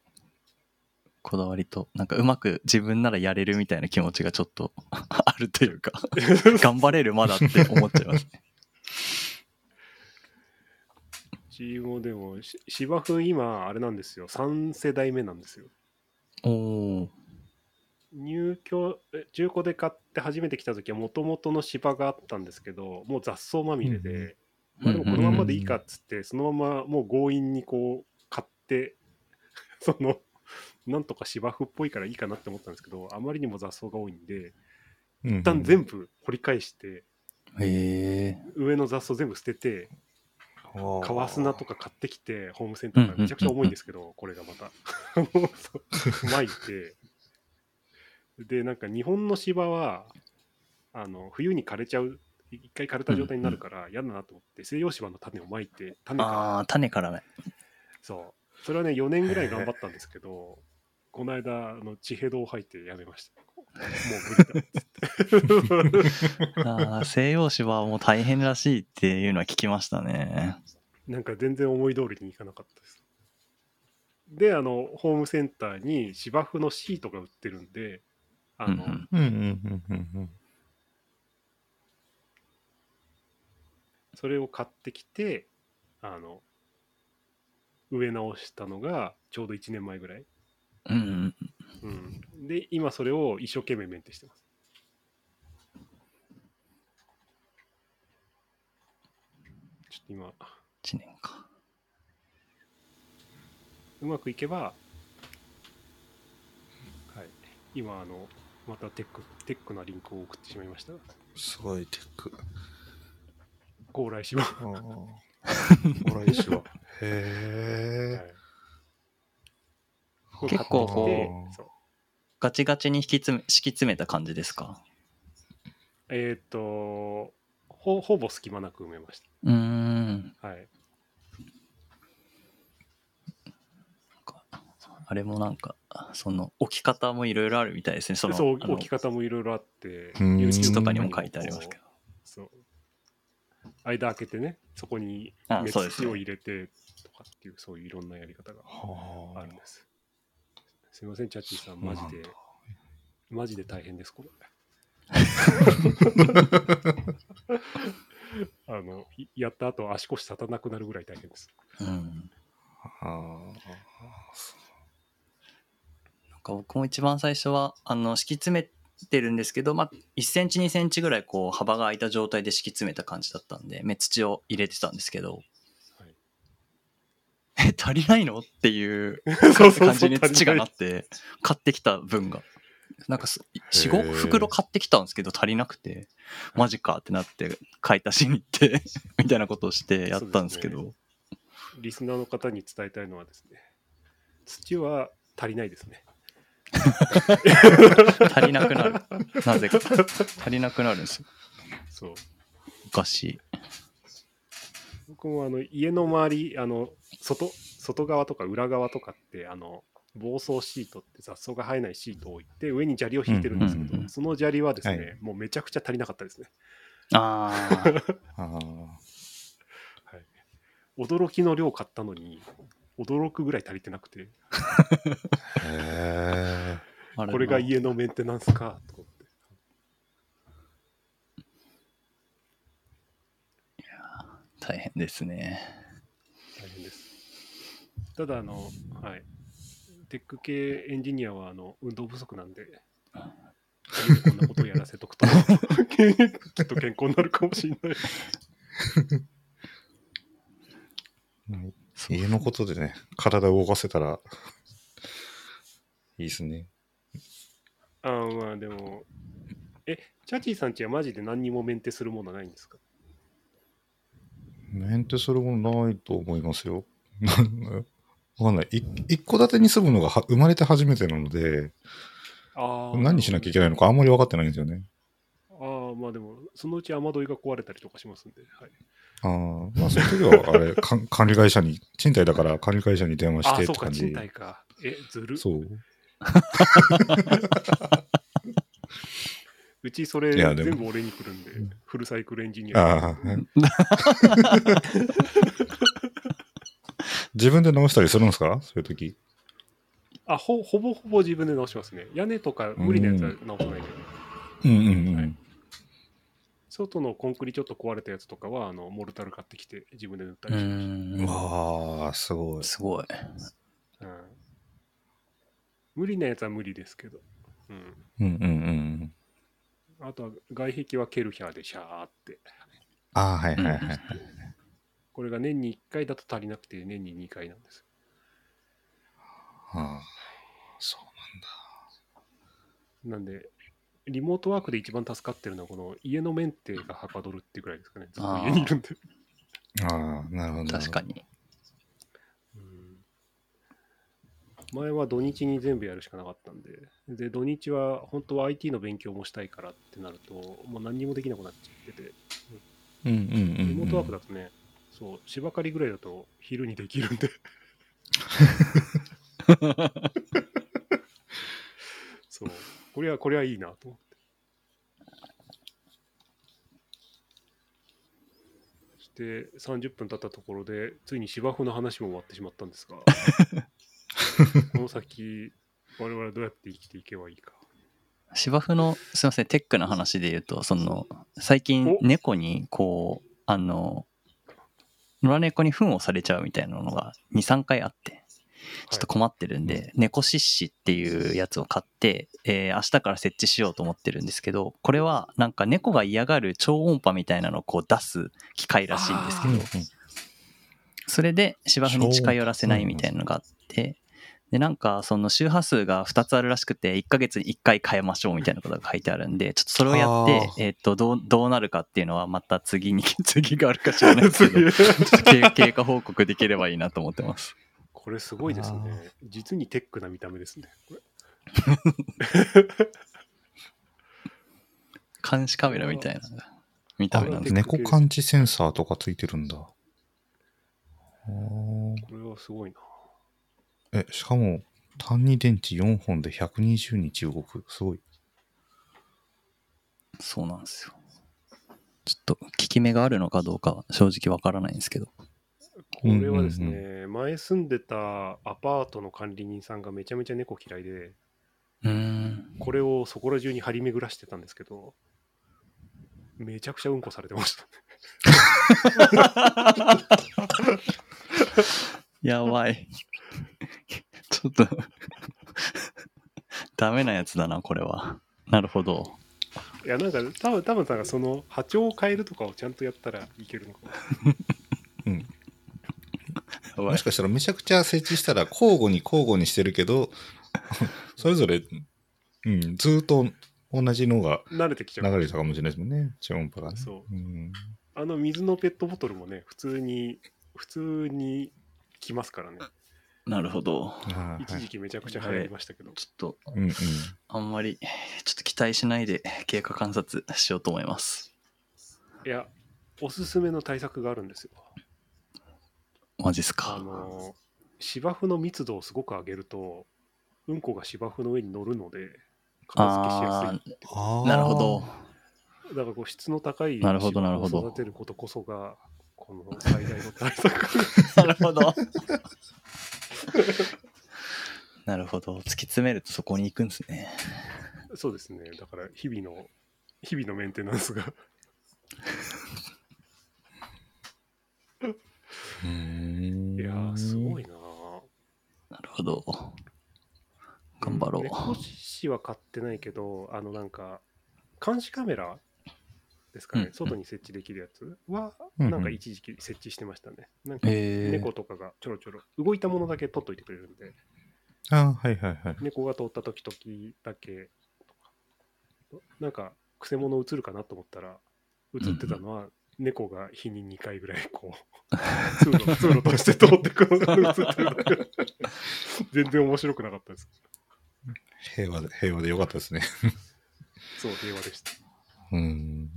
こだわりと、なんかうまく自分ならやれるみたいな気持ちがちょっと あるというか、頑張れるまだって思っちゃいますね。うちもでも、し芝生今、あれなんですよ。3世代目なんですよ。おお。入居、え中古で買って初めて来た時は、もともとの芝があったんですけど、もう雑草まみれで、まあ、でもこのまんまでいいかっつって、そのままもう強引にこう、買って、その、なんとか芝生っぽいからいいかなって思ったんですけど、あまりにも雑草が多いんで、一一旦全部掘り返して。上の雑草全部捨てて、部川砂とか買ってきて、ホームセンターからめちゃくちゃ重いんですけど、これがまた。巻いて、で、なんか日本の芝は、あの冬に枯れちゃう、一回枯れた状態になるから嫌だなと思って、西洋芝の種をまいて、種から、ああ、種からね。そう。それはね、4年ぐらい頑張ったんですけど、この間、あの地平道を吐いてやめました。もう無理だっつって。ああ、西洋芝はもう大変らしいっていうのは聞きましたね。なんか全然思い通りにいかなかったです。で、あの、ホームセンターに芝生のシートが売ってるんで、あの、うんうんうんうんうんうんうん。それを買ってきて、あの、植え直したのがちょうど1年前ぐらい。うんうん。うん。で、今それを一生懸命メンテしてます。ちょっと今、1年か。うまくいけば、はい。今、あの、またテック、テックなリンクを送ってしまいました。すごいテック。高麗芝。ああ。ほら、石は。へえ。はい結構こうガチガチに引き詰め敷き詰めた感じですか？えっ、とほ、ほぼ隙間なく埋めましうーん。た。はい。あれもなんか、その置き方もいろいろあるみたいですね。そのそう、置き方もいろいろあって、うん地とかにも書いてありますけど。そう。間開けてね、そこに熱あそうですね土を入れてとかっていう、そういういろんなやり方があるんです。すみません、チャッチーさん、マジで、マジで大変です、これ。あの、いやった後足腰立たなくなるぐらい大変です。うん。あか僕も一番最初は、あの、敷き詰めてるんですけど、まあ、1センチ2センチぐらいこう幅が空いた状態で敷き詰めた感じだったんで、目土を入れてたんですけど、はい。え、足りないの？っていう 感じに土がなって、買ってきた分が。なんかす4、5へー。袋買ってきたんですけど足りなくて、マジかってなって買い足しに行って、みたいなことをしてやったんですけど、リスナーの方に伝えたいのはですね、土は足りないですね。足りなくなる。なぜか。足りなくなるんですよ。そう。おかしい。僕もあの家の周り、あの外外側とか裏側とかって、あの防草シートって雑草が生えないシートを置いて、上に砂利を引いてるんですけど、うんうんうんその砂利はですね、はいもうめちゃくちゃ足りなかったですね。ああ。あ 驚きの量買ったのに、驚くぐらい足りてなくて、あ。へあれこれが家のメンテナンスかと思って。大変ですね。大変です。ただ、あの、はい。テック系エンジニアはあの運動不足なんで、こんなことをやらせとくと、きっと健康になるかもしれない。え。家のことでね、体を動かせたら、いいですね。ああ、まあでも、え、チャチーさんちはマジで何にもメンテするものはないんですか？メンテするものないと思いますよ。わかんない。い一戸建てに住むのがは生まれて初めてなので、ああ。何しなきゃいけないのかあんまり分かってないんですよね。ああ、まあでも、そのうち雨どいが壊れたりとかしますんで、はい。ああ、まあそういう時は、あれ、か管理会社に、賃貸だから管理会社に電話しああ、そうか、てって感じ。賃貸か。え、ずる？そう。うちそれ全部俺に来るんで、フルサイクルエンジニア。ああ。自分で直したりするんですか？そういう時。あほほぼほぼ自分で直しますね。屋根とか無理なやつは直さないで。うんうんうん。はい外のコンクリちょっと壊れたやつとかは、あのモルタル買ってきて自分で塗ったうりしましん。わあ、すごい。すごい。た。うん無理なやつは無理ですけど。うん、うんうんうん。あとは外壁はケルヒャーでシャーって。ああ、はいはいはい。これが年に1回だと足りなくて年に2回なんです。はあ、そうなんで、リモートワークで一番助かってるのは、この家のメンテがはかどるっていうくらいですかね。ずっと家にいるんで。ああ、なるほど。確か。に。うん前は土日に全部やるしかなかったんで、で、土日は本当は IT の勉強もしたいからってなると、もう何にもできなくなっちゃってて、うんうんうん、うん。リモートワークだとね、そう、芝刈りぐらいだと昼にできるんで。そう、これは、これはいいなと思って。そして30分経ったところで、ついに芝生の話も終わってしまったんですが、この先、我々はどうやって生きていけばいいか。芝生の、すいません、テックの話で言うと、その、最近お猫に、こう、あの、野良猫に糞をされちゃうみたいなのが2、3回あって、ちょっと困ってるんで、猫シッシっていうやつを買って、えー明日から設置しようと思ってるんですけど、これはなんか猫が嫌がる超音波みたいなのをこう出す機械らしいんですけどそれで芝生に近寄らせないみたいなのがあって、で、なんかその周波数が2つあるらしくて、1ヶ月に1回変えましょうみたいなことが書いてあるんで、ちょっとそれをやってえっと、どう、どうなるかっていうのはまた次に、次があるか知らないですけど、経過報告できればいいなと思ってます。これすごいですあね。実にテックな見た目ですね。監視カメラみたいな見たあ目なんですね猫感知センサーとかついてるんだ。これはすごいな。え、しかも、単二電池4本で120日動く。すごい。そうなんですよ。ちょっと効き目があるのかどうかは正直わからないんですけど。これはですね、うん前住んでたアパートの管理人さんがめちゃめちゃ猫嫌いで。これをそこら中に張り巡らしてたんですけど、めちゃくちゃうんこされてました。やばい。ちょっとダメなやつだな、これは。なるほど。いや、なんか、多分多分さんがその波長を変えるとかをちゃんとやったらいけるのかも。うん。もしかしたらめちゃくちゃ設置したら交互に交互にしてるけど、それぞれ、うん、ずーっと同じのが慣れてきちゃう。流れたかもしれないですもんね、超音波がね。そううん。あの水のペットボトルもね、普通に、普通に来ますからね。なるほど。はい一時期めちゃくちゃ流行りましたけど。ちょっと、うんうん。あんまり、ちょっと期待しないで経過観察しようと思います。いや、おすすめの対策があるんですよ。あマジっすか？の、芝生の密度をすごく上げると、うんこが芝生の上に乗るので、片付けしやあすい。ああ、なるほど。。だからこう質の高いなるほど芝生なるほどを育てることこそが、この最大の対策。なるほど。なるほど。突き詰めるとそこに行くんですね。そうですね。だから日々の、日々のメンテナンスが。うんいやー、すごいななるほど。頑張ろう。猫師は買ってないけど、あのなんか、監視カメラですかね、うん外に設置できるやつは、うんうんなんか一時期設置してましたね。なんかえー、猫とかがちょろちょろ、動いたものだけ撮っといてくれるんで、あはいはいはい。猫が通った時々だけとか、なんか、くせ者映るかなと思ったら、映ってたのは、猫が日に2回ぐらい こう、通路、通路として通ってくるのが映ってるだけ。全然面白くなかったです。平和で、平和でよかったですね。そう、平和でした。うん。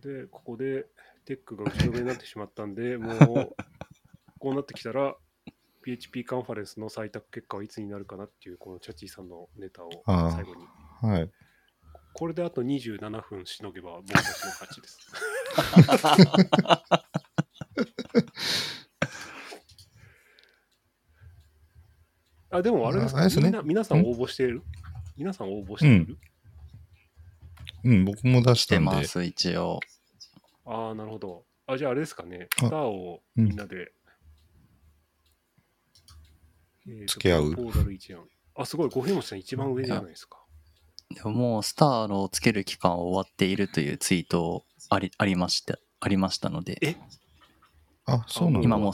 で、ここでテックが後ろめになってしまったんで、もう、こうなってきたら、PHP カンファレンスの採択結果はいつになるかなっていう、このチャッチーさんのネタを最後に。はい。これであと27分しのげば僕たちの勝ちです。あ、でもあれですか、ねみんな皆さん応募している？皆さん応募している、うん、僕も出してんで。ます、一応。ああ、なるほど。あ、じゃああれですかね、あスターをみんなで、えーと付き合うあ、すごい、五平餅さん一番上じゃないですか。でももうスターのつける期間は終わっているというツイートありありましたありましたので、え？あ、そうなんだ。今も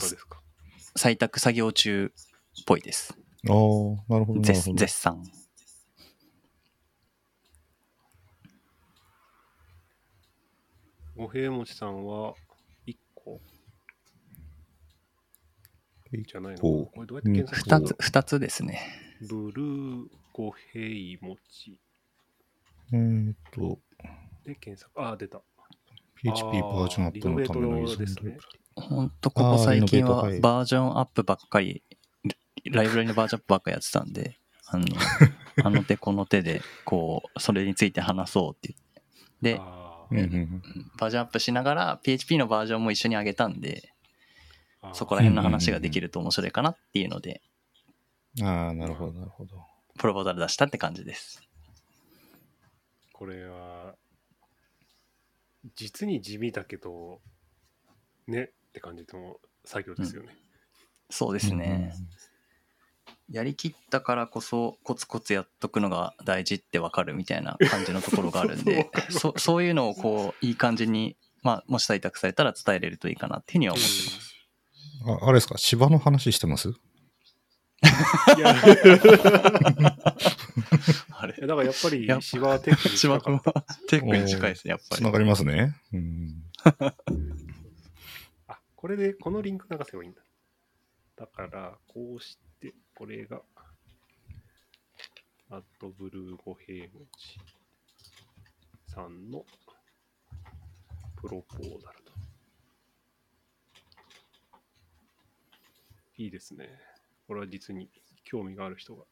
採択作業中っぽいです。ああ、なるほど。絶ほど絶賛。五平餅さんは1個じゃないの個これどうやって検索する？二つ、二つですね。ブルー五平餅えーっと、で検索。あ、出た。PHP バージョンアップのためのリノベートですねほんと、ここ最近はバージョンアップばっかり、ライブラリのバージョンアップばっかりやってたんで、あの、あの手この手で、こう、それについて話そうって言って。で、あうんうんうんバージョンアップしながら PHP のバージョンも一緒に上げたんで、そこら辺の話ができると面白いかなっていうので、うん。ああ、なるほど、なるほど。プロポーザル出したって感じです。これは、実に地味だけど、ねって感じの作業ですよね。そうですね。やりきったからこそコツコツやっとくのが大事ってわかるみたいな感じのところがあるんで そうそういうのをこういい感じに、まあ、もし採択されたら伝えれるといいかなっていうふうには思ってます。うんああれですか？芝の話してます？いや、い あれやだからやっぱりやっぱ芝はテックに近かった。はテックに近いですね、やっぱり。つながりますね。うん。あ、これでこのリンク流せばいいんだ。だから、こうして、これが、アットブルー五平餅さんのプロポーザルと。いいですね。これは実に興味がある人が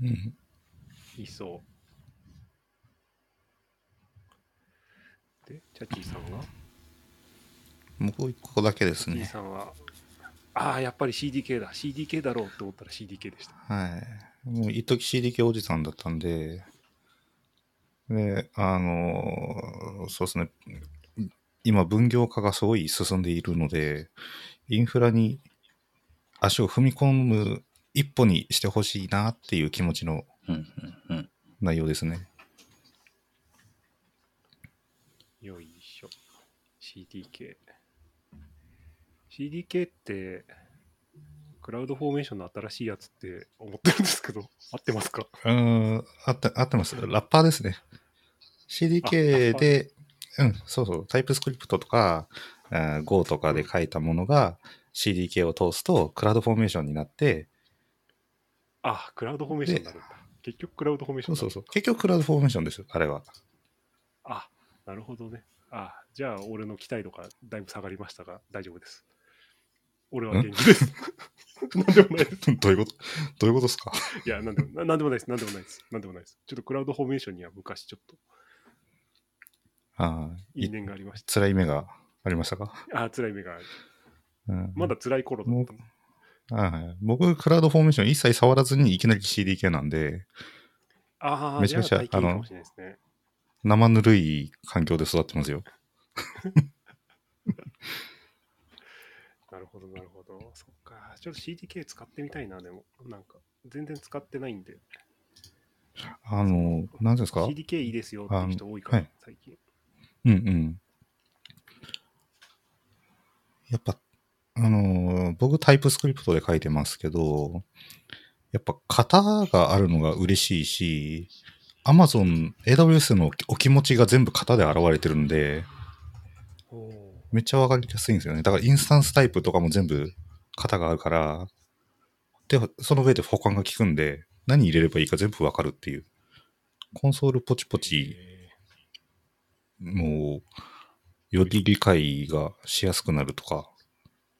うんいそう。で、チャッチーさんがもう一個だけですね。さんは、ああ、やっぱり CDK だ。CDK だろうと思ったら CDK でした。はい。もう一時 CDK おじさんだったんで、で、あのーそうですね。今、分業化がすごい進んでいるので、インフラに足を踏み込む一歩にしてほしいなっていう気持ちのうんうんうん。内容ですね。よいしょ。CDK。CDK って、 CloudFormation の新しいやつって思ってるんですけど、合ってますか？うーん、あって、合ってます。ラッパーですね。CDK で、うん、そうそう、 TypeScript とか、Go とかで書いたものが CDK を通すと、 CloudFormation になって、あ、 CloudFormation になるんだ。結局クラウドフォーメーションう。そうそうそう。結局 CloudFormation ですよ、あれは。あ、なるほどね。あ、じゃあ俺の期待度がだいぶ下がりましたが、大丈夫です。俺は元気です。なんでもないです。どういうこと？どういうことですか？いや、なんでもななんでもないです。なんでもないです。なんでもないです。ちょっとクラウドフォーメーションには昔ちょっとああ、い因縁がありまし辛い目がありましたか、た。あ、辛い目がある。うん、まだ辛い頃だったの。はい僕、クラウドフォーメーション一切触らずにいきなり CDK なんで、ああ、めちゃめちゃあ体験いいかもしれないですね。生ぬるい環境で育ってますよ。なるほど、なるほど。そっか。ちょっと CDK 使ってみたいな、でも。なんか、全然使ってないんで。あの、何ですか？CDK いいですよっていう人多いから、あはい最近。うんうん。やっぱ、あのー僕タイプスクリプトで書いてますけど、やっぱ型があるのが嬉しいし、Amazon、AWS のお気持ちが全部型で現れてるんで、めっちゃわかりやすいんですよね。だからインスタンスタイプとかも全部型があるから、で、その上で保管が効くんで、何入れればいいか全部わかるっていう。コンソールポチポチもう、より理解がしやすくなるとか、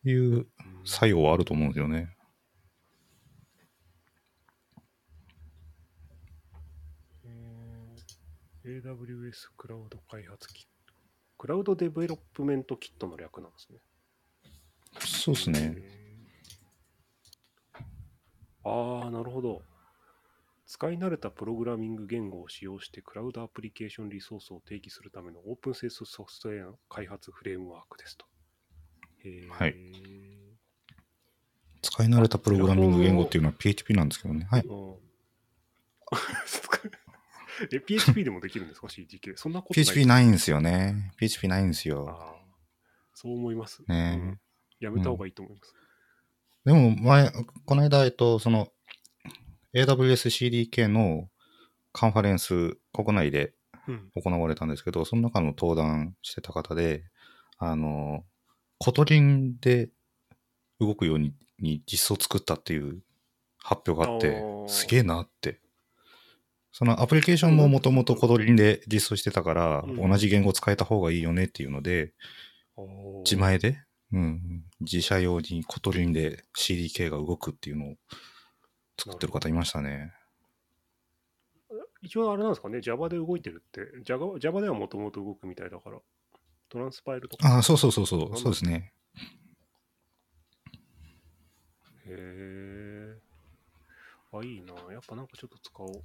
いう作用はあると思うんですよね。えー AWS クラウド開発キット。 Cloud Development Kit の略なんですね。そうですね。ああ、なるほど。使い慣れたプログラミング言語を使用してクラウドアプリケーションリソースを定義するためのオープンソースソフトウェア開発フレームワークですと。はい使い慣れたプログラミング言語っていうのは PHP なんですけどね。はい。うん え、PHP でもできるんですか ?CDK。そんなことない PHP ないんですよね。PHP ないんですよ。そう思います。ねうんやめた方がいいと思います。でも前、この間、えっと、その AWSCDK のカンファレンス国内でうん。行われたんですけど、その中の登壇してた方で、あの、 Kotlin で動くようにに実装を作ったっていう発表があってすげえなって。そのアプリケーションももともと Kotlin で実装してたから、うん。同じ言語使えた方がいいよねっていうので、自前で、うん、自社用にコトリンで CDK が動くっていうのを作ってる方いましたね。一応あれなんですかね、Java で動いてるって、Java, Java ではもともと動くみたいだから、トランスパイルとか。ああ、そうそうそうそう、そうですね。へえ。あ、いいな。やっぱなんかちょっと使おう。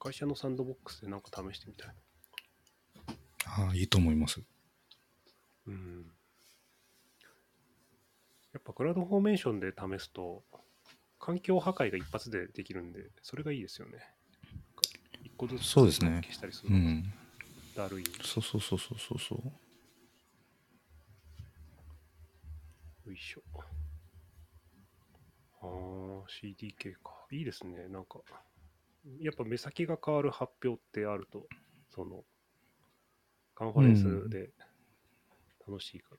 会社のサンドボックスでなんか試してみたい。ああ、いいと思います。うん。やっぱクラウドフォーメーションで試すと、環境破壊が一発でできるんで、それがいいですよね。一個ずつそうですね消したりするのうん。だるい。そうそうそうそうそうそう。よいしょ。ああ、CDK か。いいですね。なんか、やっぱ目先が変わる発表ってあると、その、カンファレンスで楽しいか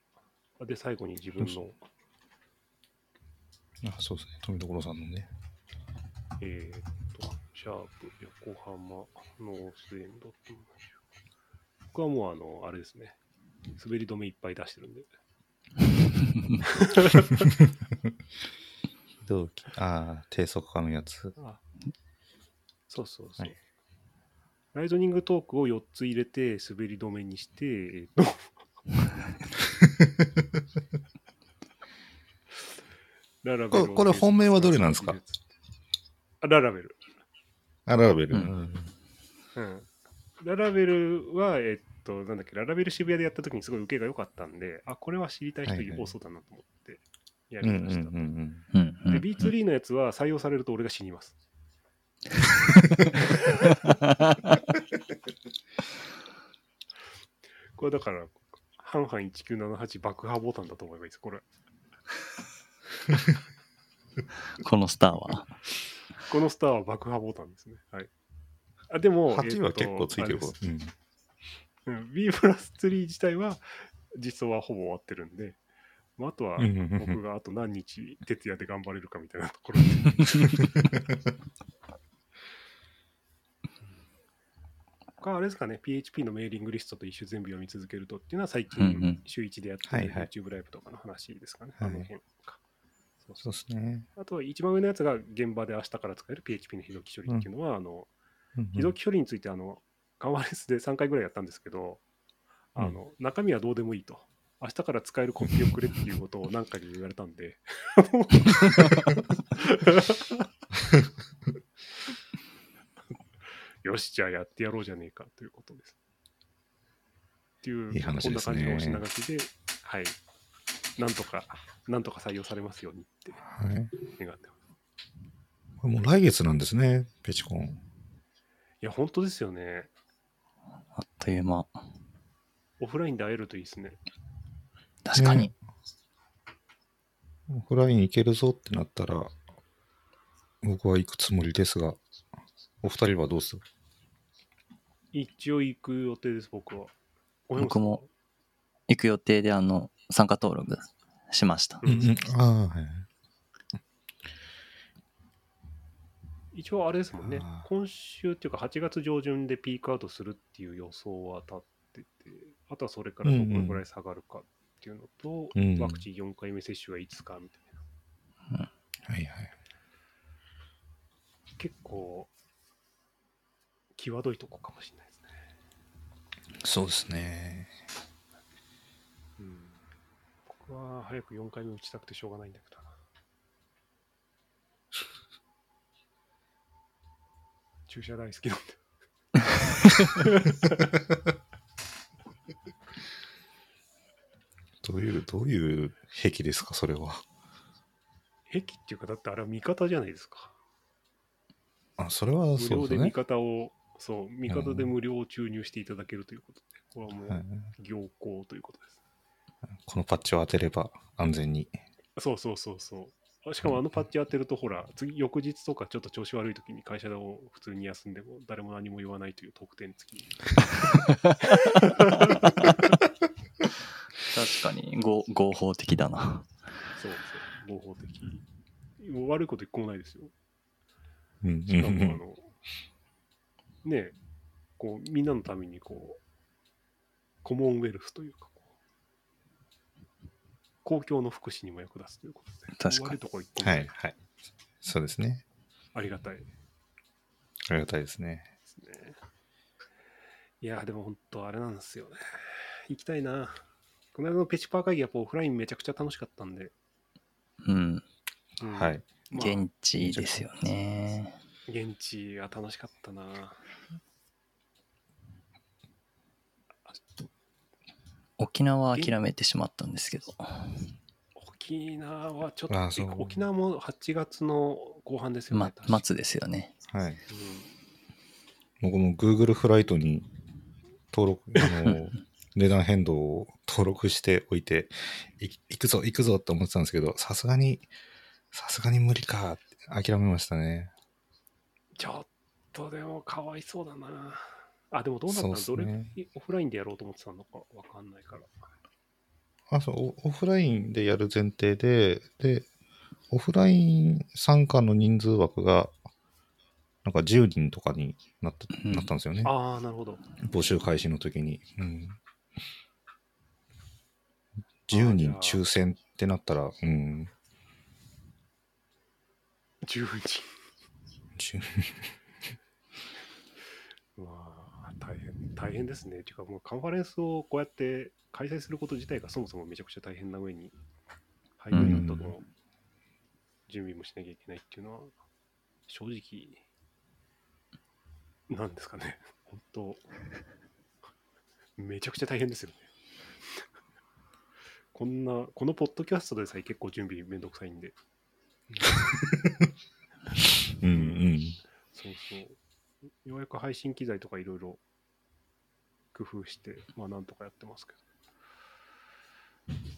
ら。で、最後に自分の、あそうですね。富所さんのね。えーっと、シャープ、横浜、ノースエンドっていうの僕はもう、あの、あれですね。滑り止めいっぱい出してるんで。同期ああ、低速化のやつ。あそうそうそう。はいライトニングトークを4つ入れて滑り止めにして、えっと、ララベルをこれこれ本命はどれなんですか？あララベル。あ、ララベル。うんうん。ララベルは、えっと、なんだっけ、ララベル渋谷でやった時にすごい受けが良かったんで、あ、これは知りたい人多そうだなと思ってやりました。で、B2 のやつは採用されると俺が死にます。これだから、半々1978爆破ボタンだと思えばいいです、これ。このスターは。このスターは爆破ボタンですね。はい。あでも、8はえっと結構ついてる B プラス3自体は実装はほぼ終わってるんで、まあ、あとは僕があと何日徹夜で頑張れるかみたいなところで。他あれですかね、PHP のメーリングリストと一種全部読み続けるとっていうのは最近週1でやってる YouTube ライブとかの話ですかね。はいあの辺か。そうそそううですね。あとは一番上のやつが現場で明日から使える PHP の非同期処理っていうのは、あのうんうん非同期処理についてあのカンファレンスで3回ぐらいやったんですけど、あの中身はどうでもいいと。明日から使えるコピーをくれっていうことを何回か言われたんで。よし、じゃあやってやろうじゃねえかということです。っていう、こんな感じのお品書きで、はい。なんとか、なんとか採用されますようにってはい。願ってます。これもう来月なんですね、ペチコン。いや、本当ですよね。あっという間。オフラインで会えるといいですね。確かに。オフライン行けるぞってなったら、僕は行くつもりですが、お二人はどうする？一応行く予定です、僕は。僕も。行く予定であの参加登録しました。うんああ、はい。一応あれですもんね。今週っていうか8月上旬でピークアウトするっていう予想は立ってて、あとはそれからどこのぐらい下がるかっていうのと、うんワクチン4回目接種がいつかみたいな。はいはい。結構、際どいとこかもしれないですね。そうですね。うん、僕は早く4回目打ちたくてしょうがないんだけどな。注射大好きなんで。どういう、どういう癖ですか、それは？壁っていうか、だってあれは味方じゃないですか。あ、それは無料で味そうですね。方を、そう、味方で無料注入していただけるということで、これはもはいう行幸ということです。このパッチを当てれば安全に。そうそうそうそう。あしかもあのパッチ当てると、ほら、次、翌日とかちょっと調子悪い時に会社を普通に休んでも誰も何も言わないという特典付き。確かに合合法的だな。そうそう、合法的。もう悪いこと一個もないですよ。うんうんしかも、あうんの、ねえ、こう、みんなのために、こう、コモンウェルスというか、公共の福祉にも役立つということで、確かにはいはい。そうですね。ありがたいでありがたいですね。すね。いや、でも本当あれなんですよね。行きたいな。この間のペチパー会議やっぱオフラインめちゃくちゃ楽しかったんで。うん。うんはい。まあ現地ですよね。現地は楽しかったな。沖縄は諦めてしまったんですけど。沖縄はちょっと沖縄も8月の後半ですよね。ま、確か待つですよね。はい。うん僕も Google フライトに登録、あの、値段変動を登録しておいて、い行くぞ、行くぞって思ってたんですけど、さすがに、さすがに無理かって諦めましたね。ちょっとでもかわいそうだな。あ、でもどうなったの、そうどっすねれオフラインでやろうと思ってたのかわかんないから。あ、そう、オオフラインでやる前提で、で、オフライン参加の人数枠が、なんか10人とかになった,、うんなったんですよね。ああ、なるほど。募集開始の時に。うん。10人抽選ってなったら、うん。10人。10まあ、大変、ですね。っていうか、もうカンファレンスをこうやって開催すること自体がそもそもめちゃくちゃ大変な上に、ハイブリッドの準備もしなきゃいけないっていうのは、正直、なんですかね。本当、めちゃくちゃ大変ですよね。こんな、このポッドキャストでさえ結構準備めんどくさいんで。うんうん。そうそう。ようやく配信機材とかいろいろ工夫して、まあなんとかやってますけど。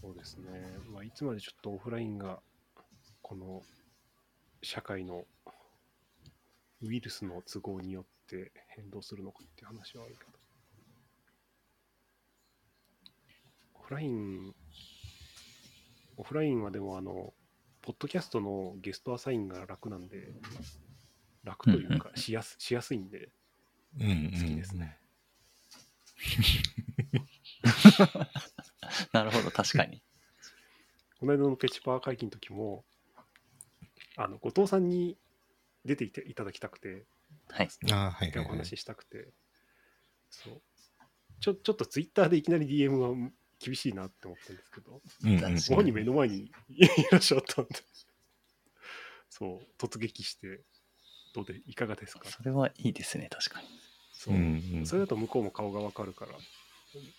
そうですね。まあいつまでちょっとオフラインが、この社会のウイルスの都合によって変動するのかっていう話はあるけど。オフライン、オフラインはでもあの、ポッドキャストのゲストアサインが楽なんで、楽というか、しやすしやすいんで。好きですね。なるほど、確かに。この間のペチパー会議の時も、あの、後藤さんに出ていていただきたくて、はい。ああ、はいはい、はい。話ししたくて、そう。ちょちょっとツイッターでいきなり DM は厳しいなって思ったんですけど、ご本人目の前に いらっしゃったんで、そう、突撃して、どうで、いかがですか？それはいいですね、確かに。そうう。んうんそれだと向こうも顔がわかるから、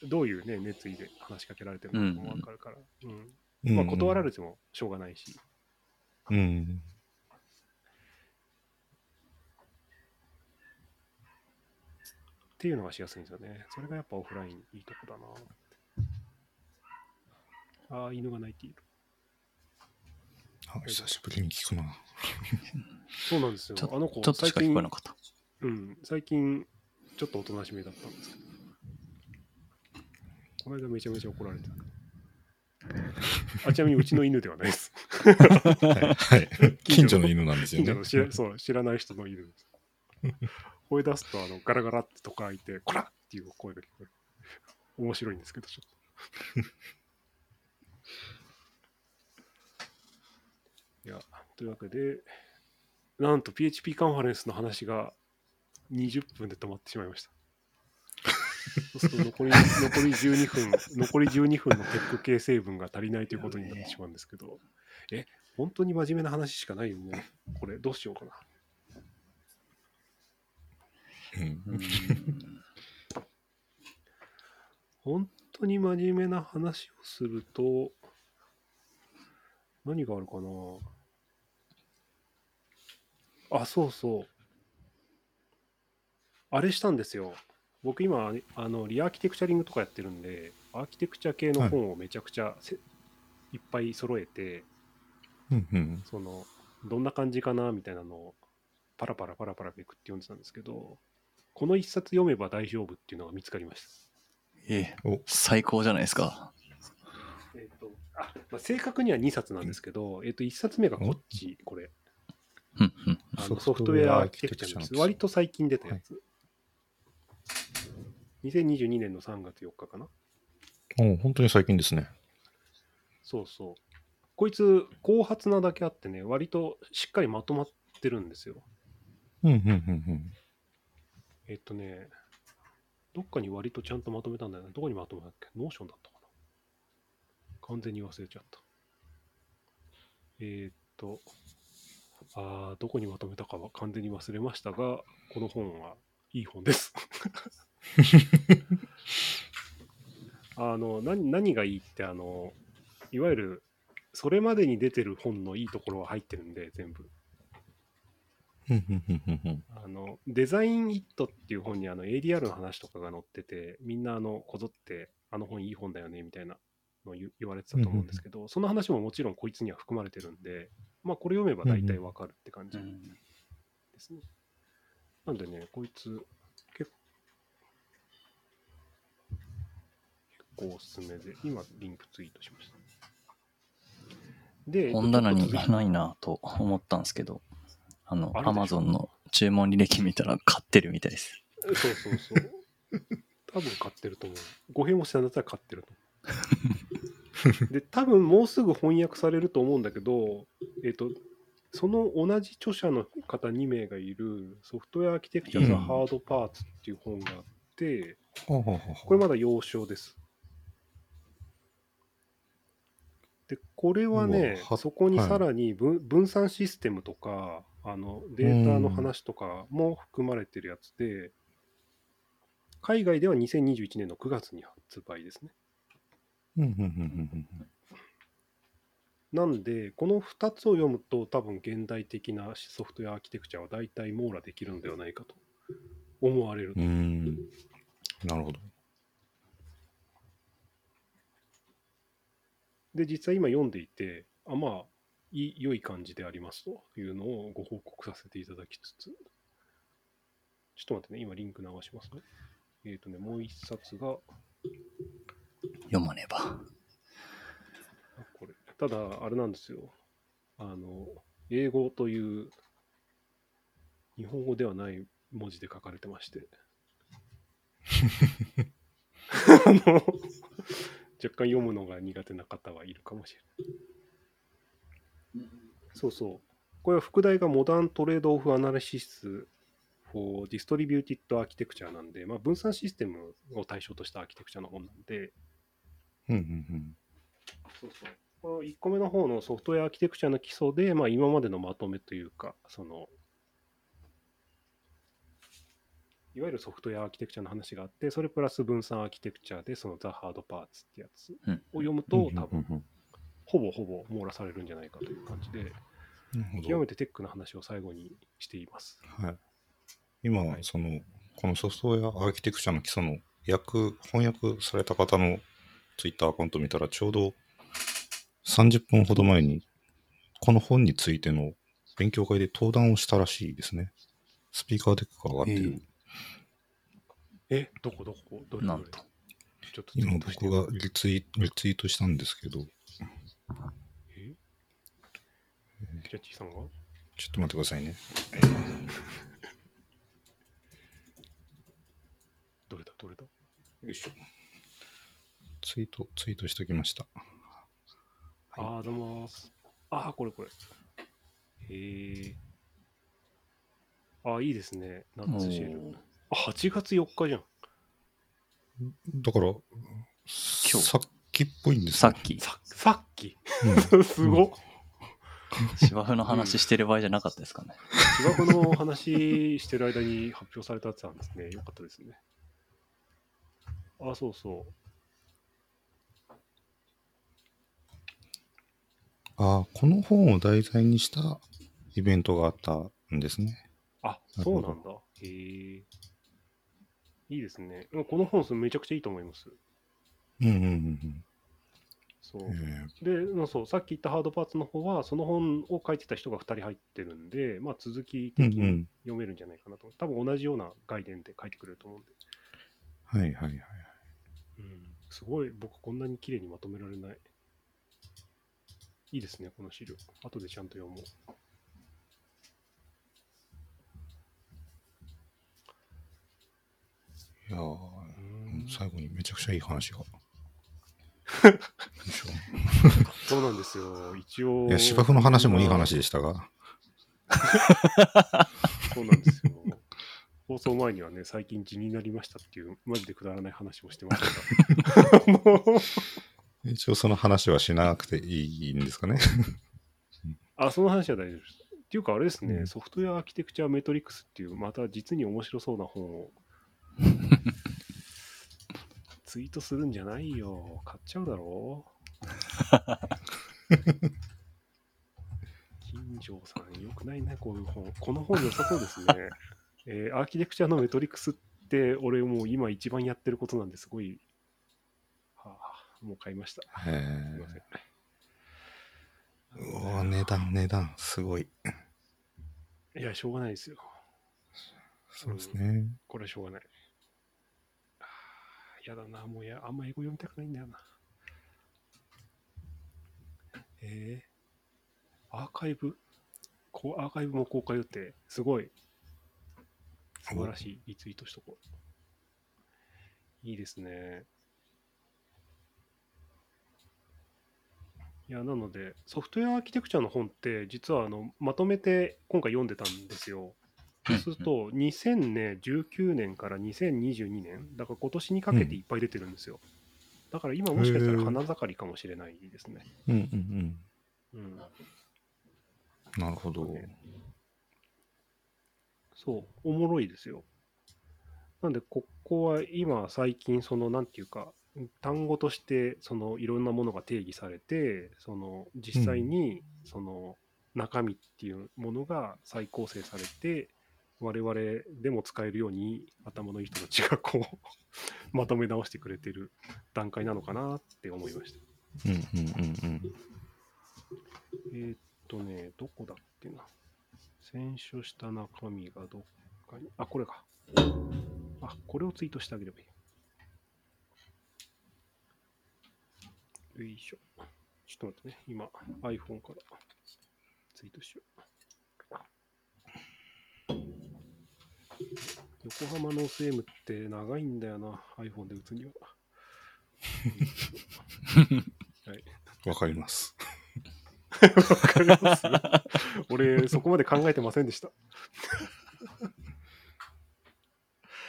どういうね、熱意で話しかけられてるのかもわかるから、うんうんまあ、断られてもしょうがないし、うん。っていうのがしやすいんですよね。それがやっぱオフラインいいとこだなああ、犬が鳴いている。あ久しぶりに聞くな。そうなんですよ。あの子、ちょっとしか聞最近こえなかった。うん、最近、ちょっとおとなしめだったんですけど。この間めちゃめちゃ怒られてた。あちなみにうちの犬ではないです。はい。はい近所の犬なんですよね近所の。知らそう知らない人の犬です。声出すとあのガラガラってとか開いて、こらっていう声が聞こえる。面白いんですけど、ちょっと。いや、というわけで、なんと PHP カンファレンスの話が20分で止まってしまいました。そうすると残り残り12分、残り12分のテック系成分が足りないということになってしまうんですけど、え、本当に真面目な話しかないよね。これ、どうしようかな。本当に真面目な話をすると、何があるかなあ、そうそう。あれしたんですよ。僕今、あの、リアーキテクチャリングとかやってるんで、アーキテクチャ系の本をめちゃくちゃせ、い、っぱい揃えて、うんうん。その、どんな感じかなみたいなのを、パラパラパラパラめくって読んでたんですけど、この一冊読めば大丈夫っていうのが見つかりました。ええお最高じゃないですか。えっとあまあ、正確には2冊なんですけど、えっと1冊目がこっち、これ。ソフトウェアアーキテクチャです。割と最近出たやつ。2022年の3月4日かな。お本当に最近ですね。そうそう。こいつ、後発なだけあってね、割としっかりまとまってるんですよ。うんうんうんえっとね、どっかに割とちゃんとまとめたんだよね。どこにまとめたっけ？ Notion だったかな完全に忘れちゃった。えーっと、あーどこにまとめたかは完全に忘れましたが、この本はいい本です。あの何何がいいってあの、いわゆるそれまでに出てる本のいいところは入ってるんで、全部。あのデザイン・イットっていう本にあの ADR の話とかが載ってて、みんなあのこぞってあの本いい本だよねみたいなの言われてたと思うんですけど、その話ももちろんこいつには含まれてるんで、まあこれ読めば大体わかるって感じですね。なんでね、こいつ構おすすめで、今リンクツイートしました。で、本棚にないなと思ったんですけど、あの、アマゾンの注文履歴見たら買ってるみたいです。そうそうそう。多分買ってると思う。語弊もしたんだったら買ってると思う。で、多分もうすぐ翻訳されると思うんだけど、えっ、と、その同じ著者の方2名がいるソフトウェアアーキテクチャーズうんハードパーツっていう本があって、これまだ要衝です。で、これはねそこにさらに分,、分散システムとか、あのデータの話とかも含まれてるやつで、海外では2021年の9月に発売ですね。うんうんうんうんなんで、この2つを読むと、多分現代的なソフトウェアアーキテクチャは大体網羅できるのではないかと思われるう。ん。なるほど。で、実際今読んでいて、あまあ、い良い感じでありますというのをご報告させていただきつつ、ちょっと待ってね、今リンク流しますね。えっ、とね、もう一冊が、読まねば。あこれ。ただ、あれなんですよ。あの、英語という日本語ではない文字で書かれてまして。あの、若干読むのが苦手な方はいるかもしれない。そうそう。これは副題がモダントレードオフアナリシス for Distributed Architecture なんで、まあ、分散システムを対象としたアーキテクチャの本なんで、うんうんそうそう。この1個目の方のソフトウェアアーキテクチャの基礎で、まあ、今までのまとめというか、その、いわゆるソフトウェアアーキテクチャの話があって、それプラス分散アーキテクチャで、そのザ・ハードパーツってやつうんを読むうん。と、多分、分。ほぼほぼ網羅されるんじゃないかという感じで、極めてテックの話を最後にしています。はい。今、はいその、このソフトウェアアーキテクチャの基礎の訳、翻訳された方のツイッターアカウント見たら、ちょうど30分ほど前に、この本についての勉強会で登壇をしたらしいですね。スピーカーデックが上がってる。え、どこどこ？どれどれ？なんと。ちょっと今僕がリツイリツイートしたんですけど、え？ジャッジーさんが？ちょっと待ってくださいね。どれだ？どれだ？よいしょ。ツイート、ツイートしておきました。ああ、どうもーす。ああ、これこれ。へえ。ああ、いいですね。ナッツシェル8月4日じゃん。だから、日さっきっぽいんですよさっき、ささっき。うん すごっ。芝生の話してる場合じゃなかったですかね。芝生の話してる間に発表されたやつなんですね。よかったですね。あ、そうそう。ああ、この本を題材にしたイベントがあったんですね。あ、そうなんだ。へえ。いいですね。うんこの本数めちゃくちゃいいと思います。うんうんうんそうで、まあそう、さっき言ったハードパーツの方は、その本を書いてた人が2人入ってるんで、まあ続きーうん的にうん。読めるんじゃないかなと。多分同じような概念で書いてくれると思うんで。はいはいはい。うん。すごい、僕こんなに綺麗にまとめられない。いいですね、この資料。後でちゃんと読もう。いや最後にめちゃくちゃいい話が。そうなんですよ。一応。いや、芝生の話もいい話でしたが。そうなんですよ。放送前にはね、最近地になりましたっていう、マジでくだらない話もしてましたが。一応その話はしなくていいんですかね。あ、その話は大丈夫です。っていうか、あれですね、うんソフトウェアアーキテクチャメトリックスっていう、また実に面白そうな本をツイートするんじゃないよ。買っちゃうだろ 金城さん、よくないね、こういう本。この本良さそうですね。えーアーキテクチャのメトリックスって、俺もう今一番やってることなんですごい、はあ、もう買いました。へすいません。え。うわ値段、値段、すごい。いや、しょうがないですよ。そうですね。これはしょうがない。あーやだな、もうや、あんま英語読みたくないんだよな。えー、アーカイブこうアーカイブも公開予定。すごい。素晴らしい。リツイートしとこう。いいですね。いや、なので、ソフトウェアアーキテクチャの本って、実はあのまとめて今回読んでたんですよ。そうすると、2019年から2022年、だから今年にかけていっぱい出てるんですよ。だから今もしかしたら花盛りかもしれないですね。うんうんうん。うん。なるほど。そう、おもろいですよ。なんで、ここは今最近、その、なんていうか、単語としてそのいろんなものが定義されてその実際にその中身っていうものが再構成されて我々でも使えるように頭のいい人たちがこう まとめ直してくれてる段階なのかなって思いました。うんうんうんうん。えーっとね、どこだっけな。選書した中身がどっかに。あ、これか。あ、これをツイートしてあげればいい。よいしょ。ちょっと待ってね。今、iPhone からツイートしよう。横浜ノース M って長いんだよな。iPhone で打つには。はい。わかります。わかります俺、そこまで考えてませんでした。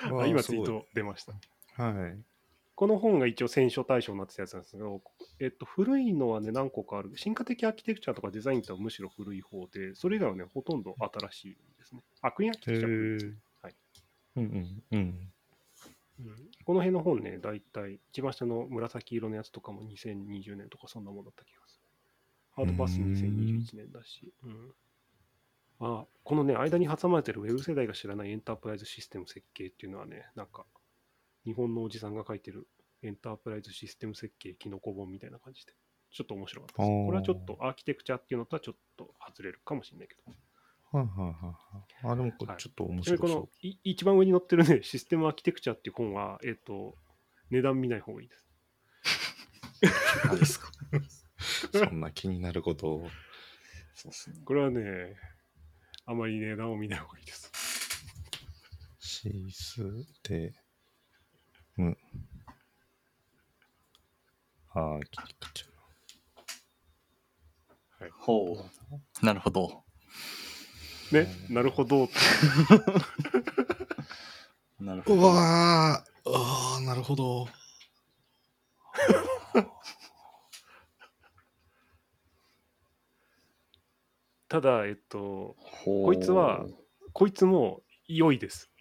あ今ツイート出ました。はい。この本が一応選書対象になってたやつなんですけど、えっと、古いのはね、何個かある。進化的アーキテクチャとかデザインとはむしろ古い方で、それ以外はね、ほとんど新しいですね。あ、クイーンアーキテクチャも古いですねはいうんうんうん。うんこの辺の本ね、大体、一番下の紫色のやつとかも2020年とかそんなものだった気がする。ハードパス2021年だし。うんあ、このね、間に挟まれてるウェブ世代が知らないエンタープライズシステム設計っていうのはね、なんか、日本のおじさんが書いてるエンタープライズシステム設計キノコ本みたいな感じで、ちょっと面白かったです。これはちょっとアーキテクチャっていうのとはちょっと外れるかもしれないけど。はいはいはいはい。あ、でもこはいれちょっと面ちなみにこのい一番上に載ってるね、システムアーキテクチャっていう本は、えっ、と、値段見ない方がいいです。う。何ですかそんな気になることを。そうっすね。これはね、あまり値段を見ない方がいいです。システム。アーキテクチャ。ほう。なるほど。ね、なるほど。う なるほど。わーあー、なるほど。ただ、えっと、こいつは、こいつも良いです。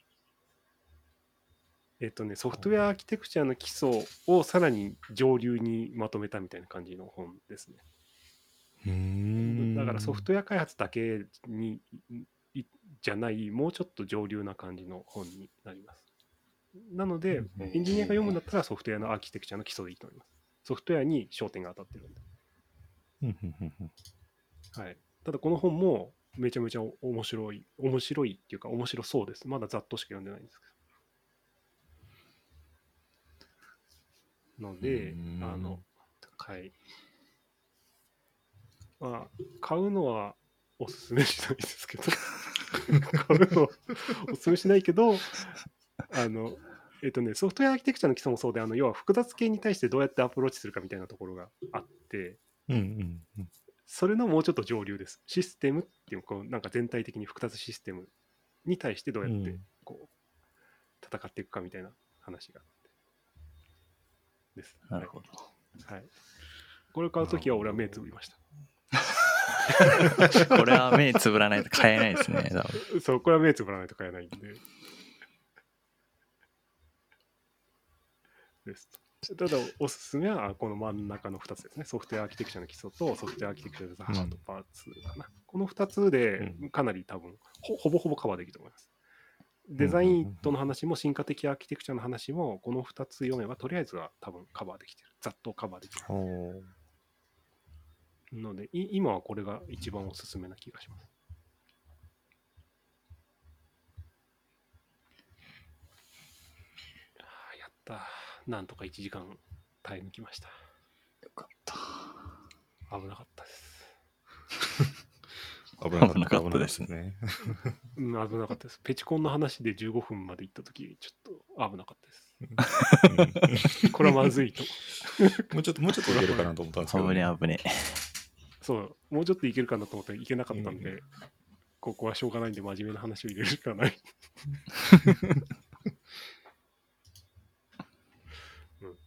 えっとね、ソフトウェアアーキテクチャの基礎をさらに上流にまとめたみたいな感じの本ですね。だからソフトウェア開発だけにいじゃない、もうちょっと上流な感じの本になります。なので、エンジニアが読むんだったらソフトウェアのアーキテクチャの基礎でいいと思います。ソフトウェアに焦点が当たってるんで。はい、ただこの本もめちゃめちゃ面白い、面白いっていうか面白そうです。まだざっとしか読んでないんですけど。のでうん、あの、はい。まあ、買うのはおすすめしないですけど、買うのはおすすめしないけど、あの、えっとね、ソフトウェアアーキテクチャの基礎もそうで、あの要は複雑系に対してどうやってアプローチするかみたいなところがあって、うんうんうんそれのもうちょっと上流です。システムっていう、こうなんか全体的に複雑システムに対してどうやってうんこう戦っていくかみたいな話があって。です。なるほど。はい。これを買うときは俺は目つぶりました。これは目つぶらないと買えないですね。多分そう、これは目つぶらないと買えないんで。です。ただ、おすすめはこの真ん中の2つですね。ソフトウェアアーキテクチャの基礎とソフトウェアアーキテクチャのハードパーツかな。この2つでうかなり多分ほ、ほぼほぼカバーできると思います。デザインとの話も進化的アーキテクチャの話もこの2つ読めばとりあえずは多分カバーできてる。ざっとカバーできてる。ので、い今はこれが一番おすすめな気がします。やった。なんとか1時間耐え抜きました。よかった。危なかったです。危なかったですね。うん、危なかったです。ペチコンの話で15分まで行ったとき、ちょっと危なかったです。これはまずいと。もうちょっと、もうちょっといけるかなと思ったんですけど、危ね危ね。そう、もうちょっといけるかなと思ったらいけなかったんで、ここはしょうがないんで真面目な話を入れるしかない。うん、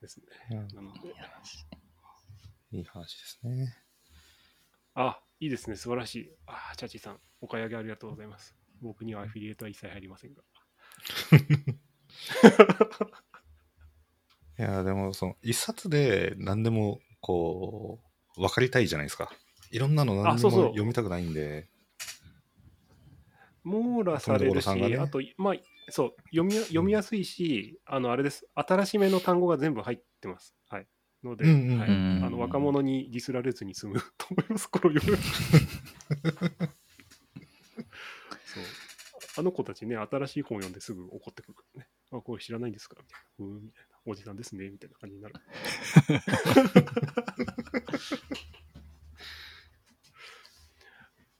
ですね。うんなので、いい話ですね。あ、いいですね、素晴らしい。あ、チャチーさん、お買い上げありがとうございます。僕にはアフィリエイトは一切入りませんが。いや、でも、その、一冊で何でも、こう、分かりたいじゃないですか。いろんなの何でも読みたくないんで。網羅されるし、ねあと、まあ、そう読みや、読みやすいし、あの、あれです、新しめの単語が全部入ってます。はい。ので、若者にディスられずに済む と思います、この読む。そう。あの子たちね、新しい本読んですぐ怒ってくるからね。あ、これ知らないんですか？みたいな。おじさんですね、みたいな感じになる。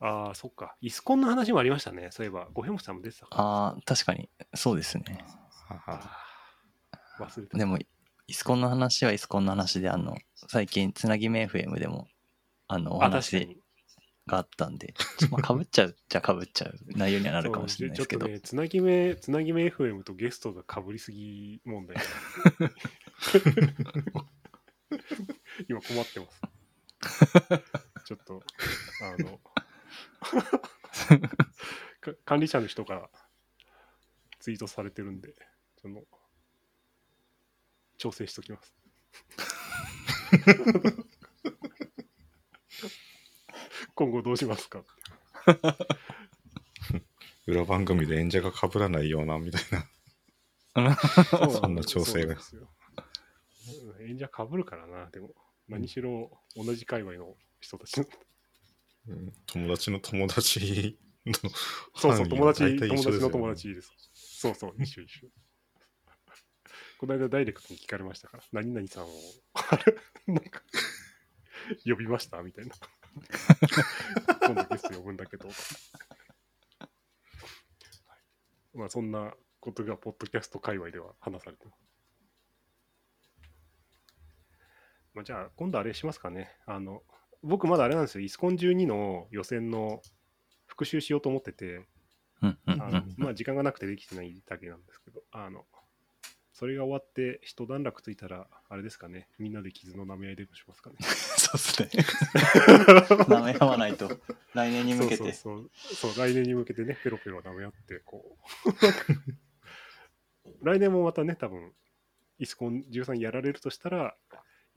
ああ、そっか。イスコンの話もありましたね。そういえば、ゴヘモさんも出てたから。ああ、確かに、そうですね。忘れた。でも、イスコンの話はイスコンの話で、あの、最近、つなぎめ FM でも、あの、お話に。があったんで、まあ、かぶっちゃうじゃかぶっちゃう内容にはなるかもしれないですけどちょっと、ね、つなぎ目、つなぎ目 FM とゲストがかぶりすぎ問題。今困ってます。ちょっと、あの、か管理者の人からツイートされてるんで、その、調整しときます。今後どうしますか？裏番組で演者が被らないような、みたいな。そんな調整が演者かぶるからな、でも、何しろ同じ界隈の人たちの。うん友達の友達の そうそう、友達、友達の友達です。そうそう、一緒一緒。この間ダイレクトに聞かれましたから、何々さんを、なんか、呼びました？みたいな。今度ゲスト呼ぶんだけど。はいまあ、そんなことが、ポッドキャスト界隈では話されてます。まあ、じゃあ、今度あれしますかね。あの、僕まだあれなんですよ、イスコン12の予選の復習しようと思ってて、うんうんあのうんまあ時間がなくてできてないだけなんですけど、あの、それが終わって一段落ついたら、あれですかね、みんなで傷の舐め合いでもしますかね。そうっすね。舐め合わないと、来年に向けて。そうそうそう、そう来年に向けてね、ペロペロ舐め合って、こう。来年もまたね、多分イスコン13やられるとしたら、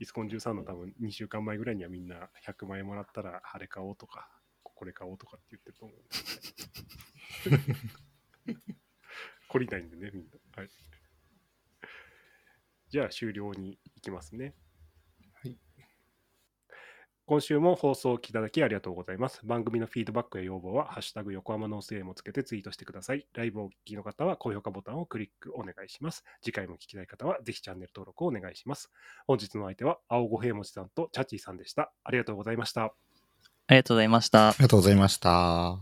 イスコン13の多分2週間前ぐらいにはみんな100万円もらったら、あれ買おうとか、これ買おうとかって言ってると思うんで。懲りないんでね、みんな。はい。じゃあ終了に行きますね。はい。今週も放送を聞きいただきありがとうございます。番組のフィードバックや要望は、ハッシュタグ横浜ノース AM をつけてツイートしてください。ライブをお聞きの方は高評価ボタンをクリックお願いします。次回も聞きたい方は、ぜひチャンネル登録をお願いします。本日の相手は、青五平餅さんとチャッチーさんでした。ありがとうございました。ありがとうございましたあ。りがとうございました。